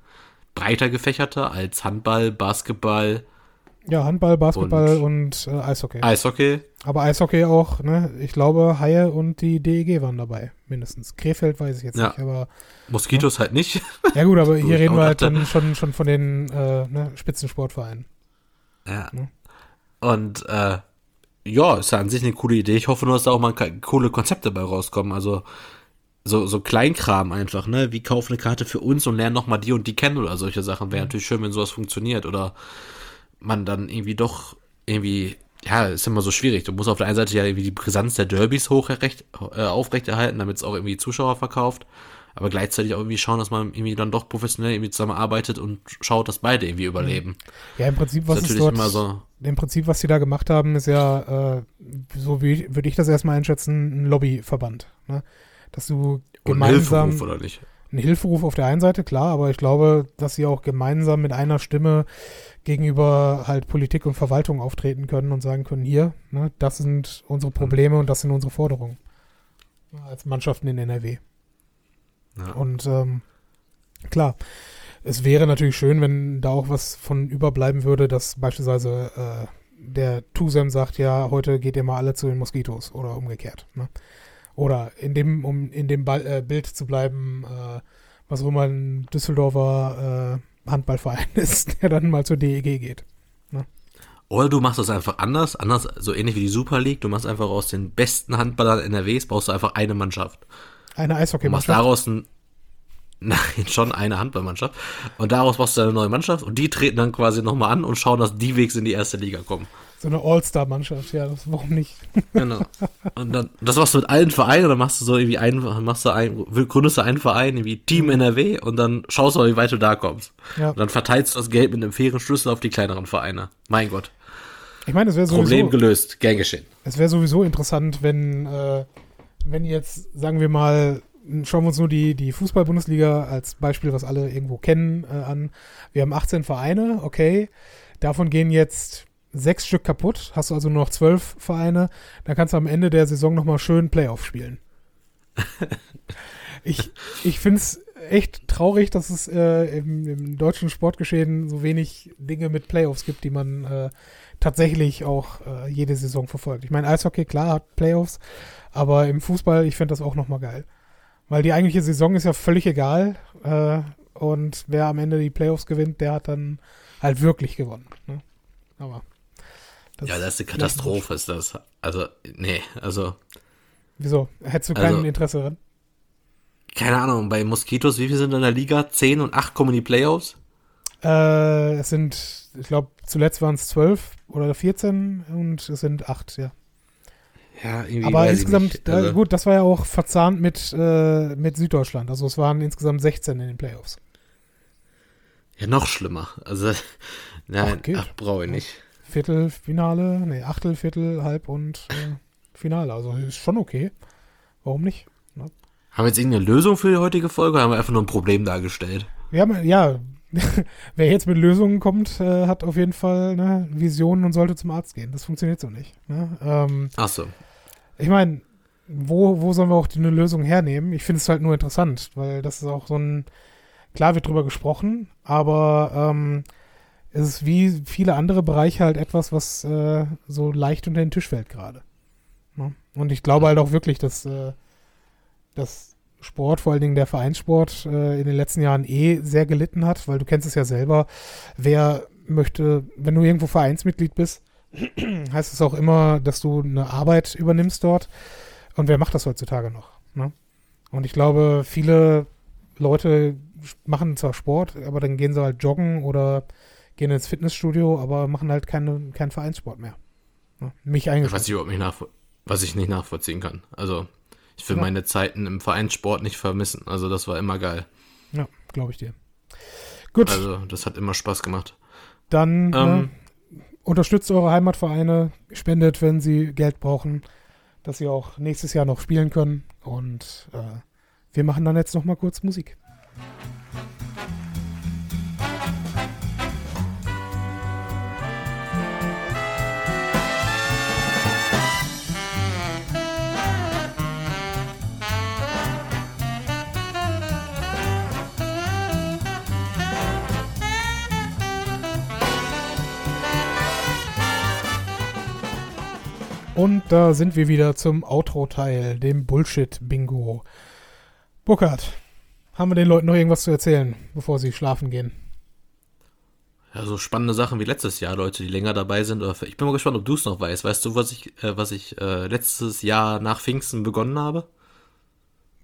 breiter gefächerter als Handball, Basketball. Ja, Handball, Basketball und, und äh, Eishockey. Eishockey. Aber Eishockey auch, ne? Ich glaube, Haie und die DEG waren dabei, mindestens. Krefeld weiß ich jetzt ja. nicht, aber. Moskitos ne? halt nicht. Ja, gut, aber hier reden wir halt dann schon, schon von den äh, ne, Spitzensportvereinen. Ja. Ne? Und äh, ja, ist ja an sich eine coole Idee. Ich hoffe nur, dass da auch mal coole Konzepte dabei rauskommen. Also so, so Kleinkram einfach, ne? Wie kauf eine Karte für uns und lern nochmal die und die kennen oder solche Sachen. Wäre mhm. natürlich schön, wenn sowas funktioniert. Oder man dann irgendwie doch irgendwie, ja, ist immer so schwierig. Du musst auf der einen Seite ja irgendwie die Brisanz der Derbys hoch äh, aufrechterhalten, damit es auch irgendwie Zuschauer verkauft aber gleichzeitig auch irgendwie schauen, dass man irgendwie dann doch professionell irgendwie zusammenarbeitet und schaut, dass beide irgendwie überleben. Ja, im Prinzip, was ist dort, so im Prinzip, was sie da gemacht haben, ist ja, äh, so wie würde ich das erstmal einschätzen, ein Lobbyverband. Ne? Dass du gemeinsam. ein Hilferuf, oder nicht? Ein Hilferuf auf der einen Seite, klar, aber ich glaube, dass sie auch gemeinsam mit einer Stimme gegenüber halt Politik und Verwaltung auftreten können und sagen können, hier, ne, das sind unsere Probleme und das sind unsere Forderungen. Als Mannschaften in NRW. Ja. Und ähm, klar, es wäre natürlich schön, wenn da auch was von überbleiben würde, dass beispielsweise äh, der Tusem sagt, ja, heute geht ihr mal alle zu den Moskitos oder umgekehrt. Ne? Oder in dem, um in dem Ball, äh, Bild zu bleiben, äh, was auch immer ein Düsseldorfer äh, Handballverein ist, der dann mal zur DEG geht. Ne? Oder du machst das einfach anders, anders, so ähnlich wie die Super League. Du machst einfach aus den besten Handballern NRWs, baust du einfach eine Mannschaft. Eine Eishockeymannschaft. Und machst daraus ein, nein, schon eine Handballmannschaft. Und daraus machst du eine neue Mannschaft und die treten dann quasi nochmal an und schauen, dass die Wegs in die erste Liga kommen. So eine All-Star-Mannschaft, ja, das, warum nicht? Genau. Und dann, das machst du mit allen Vereinen, dann machst du so irgendwie einen, machst du ein, gründest du einen Verein, irgendwie Team NRW und dann schaust du mal, wie weit du da kommst. Ja. Und dann verteilst du das Geld mit einem fairen Schlüssel auf die kleineren Vereine. Mein Gott. Ich meine, es wäre sowieso. Problem gelöst, gern geschehen. Es wäre sowieso interessant, wenn, äh, wenn jetzt, sagen wir mal, schauen wir uns nur die, die Fußball-Bundesliga als Beispiel, was alle irgendwo kennen, äh, an. Wir haben 18 Vereine, okay. Davon gehen jetzt sechs Stück kaputt, hast du also nur noch zwölf Vereine, dann kannst du am Ende der Saison nochmal schön Playoff spielen. ich ich finde es echt traurig, dass es äh, im, im, deutschen Sportgeschehen so wenig Dinge mit Playoffs gibt, die man äh, tatsächlich auch äh, jede Saison verfolgt. Ich meine, Eishockey, klar, hat Playoffs, aber im Fußball, ich finde das auch nochmal geil. Weil die eigentliche Saison ist ja völlig egal äh, und wer am Ende die Playoffs gewinnt, der hat dann halt wirklich gewonnen. Ne? Aber das ja, das ist eine Katastrophe, ist das. Also, nee, also. Wieso? Hättest du kein also, Interesse dran? Keine Ahnung, bei Moskitos, wie viele sind in der Liga? 10 und 8 kommen in die Playoffs? Äh, es sind, ich glaube, zuletzt waren es 12 oder 14 und es sind 8, ja. Ja, irgendwie. Aber insgesamt, also, äh, gut, das war ja auch verzahnt mit, äh, mit Süddeutschland. Also es waren insgesamt 16 in den Playoffs. Ja, noch schlimmer. Also, nein, ach, ach brauche ich nicht. Viertelfinale, nee, Achtel, Viertel, Halb und äh, Finale. Also ist schon okay. Warum nicht? Ne? Haben wir jetzt irgendeine Lösung für die heutige Folge oder haben wir einfach nur ein Problem dargestellt? Wir haben, ja, wer jetzt mit Lösungen kommt, äh, hat auf jeden Fall ne, Visionen und sollte zum Arzt gehen. Das funktioniert so nicht. Ne? Ähm, Ach so. Ich meine, wo, wo sollen wir auch die, eine Lösung hernehmen? Ich finde es halt nur interessant, weil das ist auch so ein, klar wird drüber gesprochen, aber ähm, es ist wie viele andere Bereiche halt etwas, was äh, so leicht unter den Tisch fällt gerade. Ne? Und ich glaube halt auch wirklich, dass, äh, dass Sport, vor allen Dingen der Vereinssport, äh, in den letzten Jahren eh sehr gelitten hat, weil du kennst es ja selber. Wer möchte, wenn du irgendwo Vereinsmitglied bist, heißt es auch immer, dass du eine Arbeit übernimmst dort. Und wer macht das heutzutage noch? Ne? Und ich glaube, viele Leute machen zwar Sport, aber dann gehen sie halt joggen oder gehen ins Fitnessstudio, aber machen halt keine, keinen Vereinssport mehr. Ja, mich eingeschlossen. Was ich überhaupt nicht, nachvo was ich nicht nachvollziehen kann. Also, ich will ja. meine Zeiten im Vereinssport nicht vermissen. Also, das war immer geil. Ja, glaube ich dir. Gut. Also, das hat immer Spaß gemacht. Dann ähm, äh, unterstützt eure Heimatvereine, spendet, wenn sie Geld brauchen, dass sie auch nächstes Jahr noch spielen können. Und äh, wir machen dann jetzt noch mal kurz Musik. Und da sind wir wieder zum Outro-Teil, dem Bullshit-Bingo. Burkhard, haben wir den Leuten noch irgendwas zu erzählen, bevor sie schlafen gehen? Ja, so spannende Sachen wie letztes Jahr, Leute, die länger dabei sind. Ich bin mal gespannt, ob du es noch weißt. Weißt du, was ich, äh, was ich äh, letztes Jahr nach Pfingsten begonnen habe?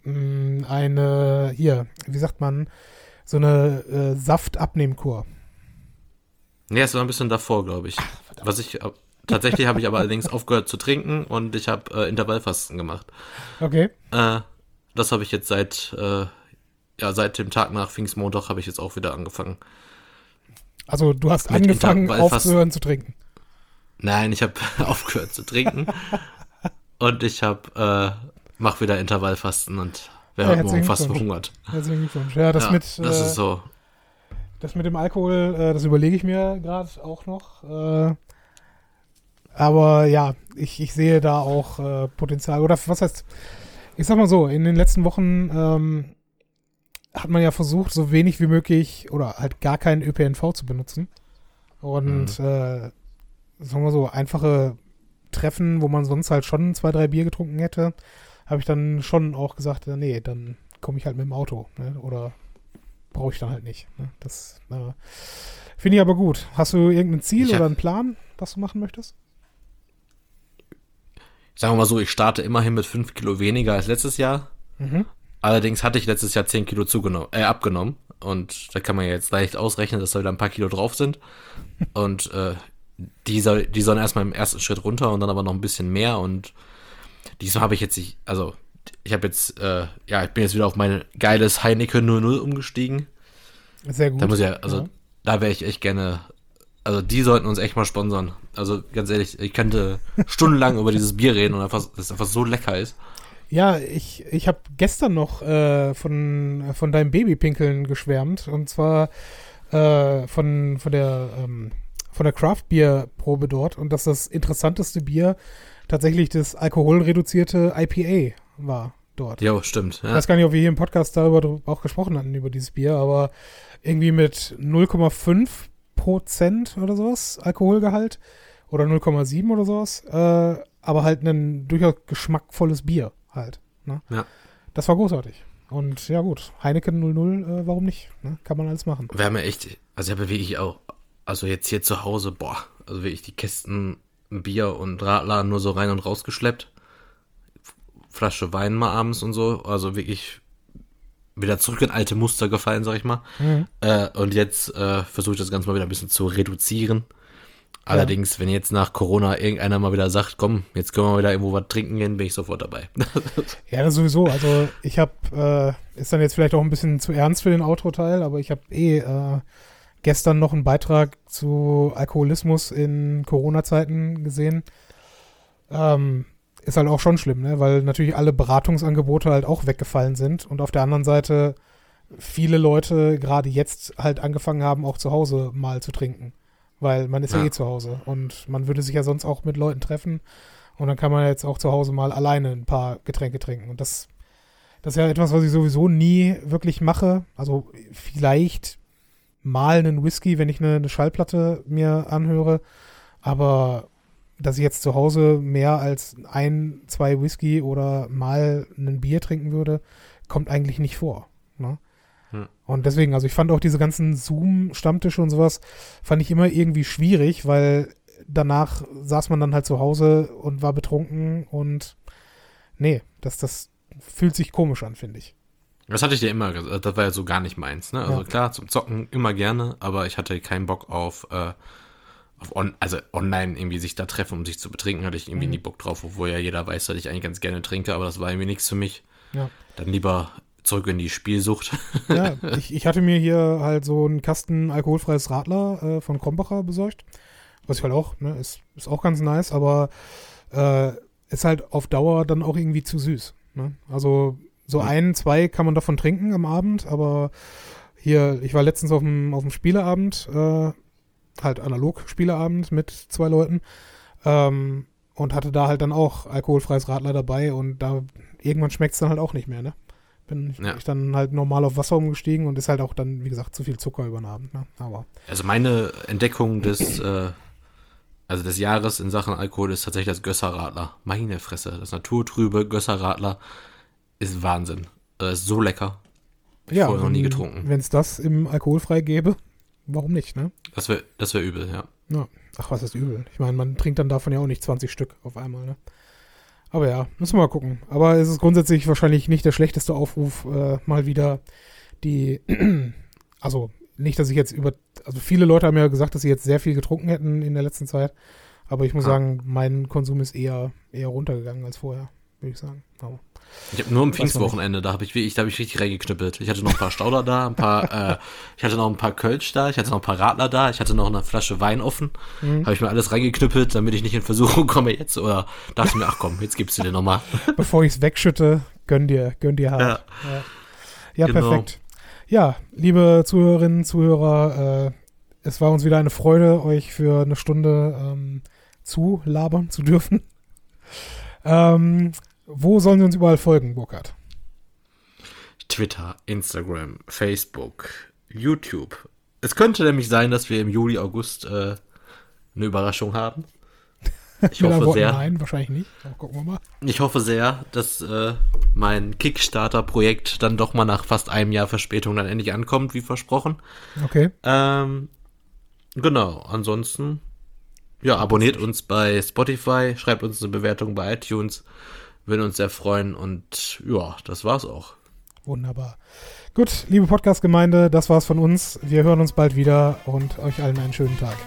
Mm, eine, hier, wie sagt man, so eine äh, Saftabnehmkur. Nee, es war ein bisschen davor, glaube ich. Ach, was ich, Tatsächlich habe ich aber allerdings aufgehört zu trinken und ich habe äh, Intervallfasten gemacht. Okay. Äh, das habe ich jetzt seit, äh, ja, seit dem Tag nach Pfingstmontag habe ich jetzt auch wieder angefangen. Also du hast Mit angefangen aufzuhören zu trinken? Nein, ich habe aufgehört zu trinken und ich habe äh, mach wieder Intervallfasten und wäre ja, morgen fast verhungert. Herzlichen Glückwunsch. Ja, das ja, mit das äh, ist so. Das mit dem Alkohol, äh, das überlege ich mir gerade auch noch. Äh, aber ja, ich, ich sehe da auch äh, Potenzial. Oder was heißt, ich sag mal so, in den letzten Wochen ähm, hat man ja versucht, so wenig wie möglich oder halt gar keinen ÖPNV zu benutzen. Und mhm. äh, sagen wir so, einfache Treffen, wo man sonst halt schon zwei, drei Bier getrunken hätte, habe ich dann schon auch gesagt, nee, dann komme ich halt mit dem Auto. Ne? Oder brauche ich dann halt nicht. Ne? Das äh, finde ich aber gut. Hast du irgendein Ziel oder einen Plan, was du machen möchtest? Sagen wir mal so, ich starte immerhin mit 5 Kilo weniger als letztes Jahr. Mhm. Allerdings hatte ich letztes Jahr 10 Kilo zugenommen, äh, abgenommen. Und da kann man ja jetzt leicht ausrechnen, dass da wieder ein paar Kilo drauf sind. Und äh, die, soll, die sollen erstmal im ersten Schritt runter und dann aber noch ein bisschen mehr und diesmal habe ich jetzt nicht, also ich habe jetzt, äh, ja, ich bin jetzt wieder auf mein geiles Heineken 00 umgestiegen. Sehr gut. Da muss ja, also ja. da wäre ich echt gerne, also die sollten uns echt mal sponsern. Also ganz ehrlich, ich könnte stundenlang über dieses Bier reden und einfach, das einfach so lecker ist. Ja, ich, ich habe gestern noch äh, von, von deinem Babypinkeln geschwärmt und zwar äh, von, von der ähm, von der Craft Beer Probe dort und dass das interessanteste Bier tatsächlich das alkoholreduzierte IPA war dort. Ja, stimmt. Ja. Ich weiß gar nicht, ob wir hier im Podcast darüber auch gesprochen hatten, über dieses Bier, aber irgendwie mit 0,5 Prozent oder sowas Alkoholgehalt oder 0,7 oder sowas, äh, aber halt ein durchaus geschmackvolles Bier halt. Ne? Ja. Das war großartig. Und ja gut, Heineken 00, äh, warum nicht? Ne? Kann man alles machen. Wir haben ja echt, also ich habe wirklich auch, also jetzt hier zu Hause, boah, also wirklich die Kästen Bier und Radler nur so rein und raus geschleppt. Flasche Wein mal abends und so. Also wirklich wieder zurück in alte Muster gefallen, sag ich mal. Mhm. Äh, und jetzt äh, versuche ich das Ganze mal wieder ein bisschen zu reduzieren. Allerdings, ja. wenn jetzt nach Corona irgendeiner mal wieder sagt, komm, jetzt können wir wieder irgendwo was trinken gehen, bin ich sofort dabei. ja, das sowieso. Also ich habe, äh, ist dann jetzt vielleicht auch ein bisschen zu ernst für den Outro-Teil, aber ich habe eh äh, gestern noch einen Beitrag zu Alkoholismus in Corona-Zeiten gesehen. Ähm, ist halt auch schon schlimm, ne? weil natürlich alle Beratungsangebote halt auch weggefallen sind und auf der anderen Seite viele Leute gerade jetzt halt angefangen haben, auch zu Hause mal zu trinken. Weil man ist ja, ja eh zu Hause und man würde sich ja sonst auch mit Leuten treffen und dann kann man jetzt auch zu Hause mal alleine ein paar Getränke trinken. Und das, das ist ja etwas, was ich sowieso nie wirklich mache. Also vielleicht mal einen Whisky, wenn ich eine, eine Schallplatte mir anhöre. Aber dass ich jetzt zu Hause mehr als ein, zwei Whisky oder mal ein Bier trinken würde, kommt eigentlich nicht vor. Ne? Hm. Und deswegen, also ich fand auch diese ganzen Zoom-Stammtische und sowas, fand ich immer irgendwie schwierig, weil danach saß man dann halt zu Hause und war betrunken und nee, das, das fühlt sich komisch an, finde ich. Das hatte ich dir immer gesagt, das war ja so gar nicht meins, ne? Also ja. klar, zum Zocken immer gerne, aber ich hatte keinen Bock auf, äh, auf on, also online irgendwie sich da treffen, um sich zu betrinken, hatte ich irgendwie mhm. nie Bock drauf, obwohl ja jeder weiß, dass ich eigentlich ganz gerne trinke, aber das war irgendwie nichts für mich. Ja. Dann lieber zurück in die Spielsucht. Ja, ich, ich hatte mir hier halt so einen Kasten alkoholfreies Radler äh, von Krombacher besorgt. Was ich halt auch, ne, ist, ist auch ganz nice, aber äh, ist halt auf Dauer dann auch irgendwie zu süß. Ne? Also so ein, zwei kann man davon trinken am Abend, aber hier, ich war letztens auf dem, auf dem Spieleabend, äh, halt analog Spieleabend mit zwei Leuten ähm, und hatte da halt dann auch alkoholfreies Radler dabei und da irgendwann schmeckt es dann halt auch nicht mehr, ne? Bin ja. ich dann halt normal auf Wasser umgestiegen und ist halt auch dann, wie gesagt, zu viel Zucker über den Abend, ne? Aber. Also meine Entdeckung des, äh, also des Jahres in Sachen Alkohol ist tatsächlich das Gösserradler. Meine Fresse, das naturtrübe Gösserradler ist Wahnsinn. Das ist so lecker. Ich ja, vorher noch nie getrunken. Wenn es das im Alkoholfrei gäbe, warum nicht, ne? Das wäre das wär übel, ja. ja. Ach, was ist übel? Ich meine, man trinkt dann davon ja auch nicht 20 Stück auf einmal, ne? Aber ja, müssen wir mal gucken. Aber es ist grundsätzlich wahrscheinlich nicht der schlechteste Aufruf, äh, mal wieder die, also nicht, dass ich jetzt über, also viele Leute haben ja gesagt, dass sie jetzt sehr viel getrunken hätten in der letzten Zeit. Aber ich muss ah. sagen, mein Konsum ist eher, eher runtergegangen als vorher, würde ich sagen. Aber ich habe nur am Pfingstwochenende, da habe ich, ich, da hab ich richtig reingeknüppelt. Ich hatte noch ein paar Stauder da, ein paar, äh, ich hatte noch ein paar Kölsch da, ich hatte noch ein paar Radler da, ich hatte noch eine Flasche Wein offen. Mhm. Habe ich mir alles reingeknüppelt, damit ich nicht in Versuchung komme jetzt. Oder dachte mir, ach komm, jetzt gibst du dir nochmal. Bevor ich es wegschütte, gönn dir, gönn dir hart. Ja, ja. ja genau. perfekt. Ja, liebe Zuhörerinnen, Zuhörer, äh, es war uns wieder eine Freude, euch für eine Stunde ähm, zu labern zu dürfen. Ähm, wo sollen sie uns überall folgen, Burkhard? Twitter, Instagram, Facebook, YouTube. Es könnte nämlich sein, dass wir im Juli, August äh, eine Überraschung haben. Ich hoffe sehr. Nein, wahrscheinlich nicht. Aber gucken wir mal. Ich hoffe sehr, dass äh, mein Kickstarter-Projekt dann doch mal nach fast einem Jahr Verspätung dann endlich ankommt, wie versprochen. Okay. Ähm, genau. Ansonsten, ja, abonniert uns bei Spotify, schreibt uns eine Bewertung bei iTunes. Würden uns sehr freuen und ja, das war's auch. Wunderbar. Gut, liebe Podcast-Gemeinde, das war's von uns. Wir hören uns bald wieder und euch allen einen schönen Tag.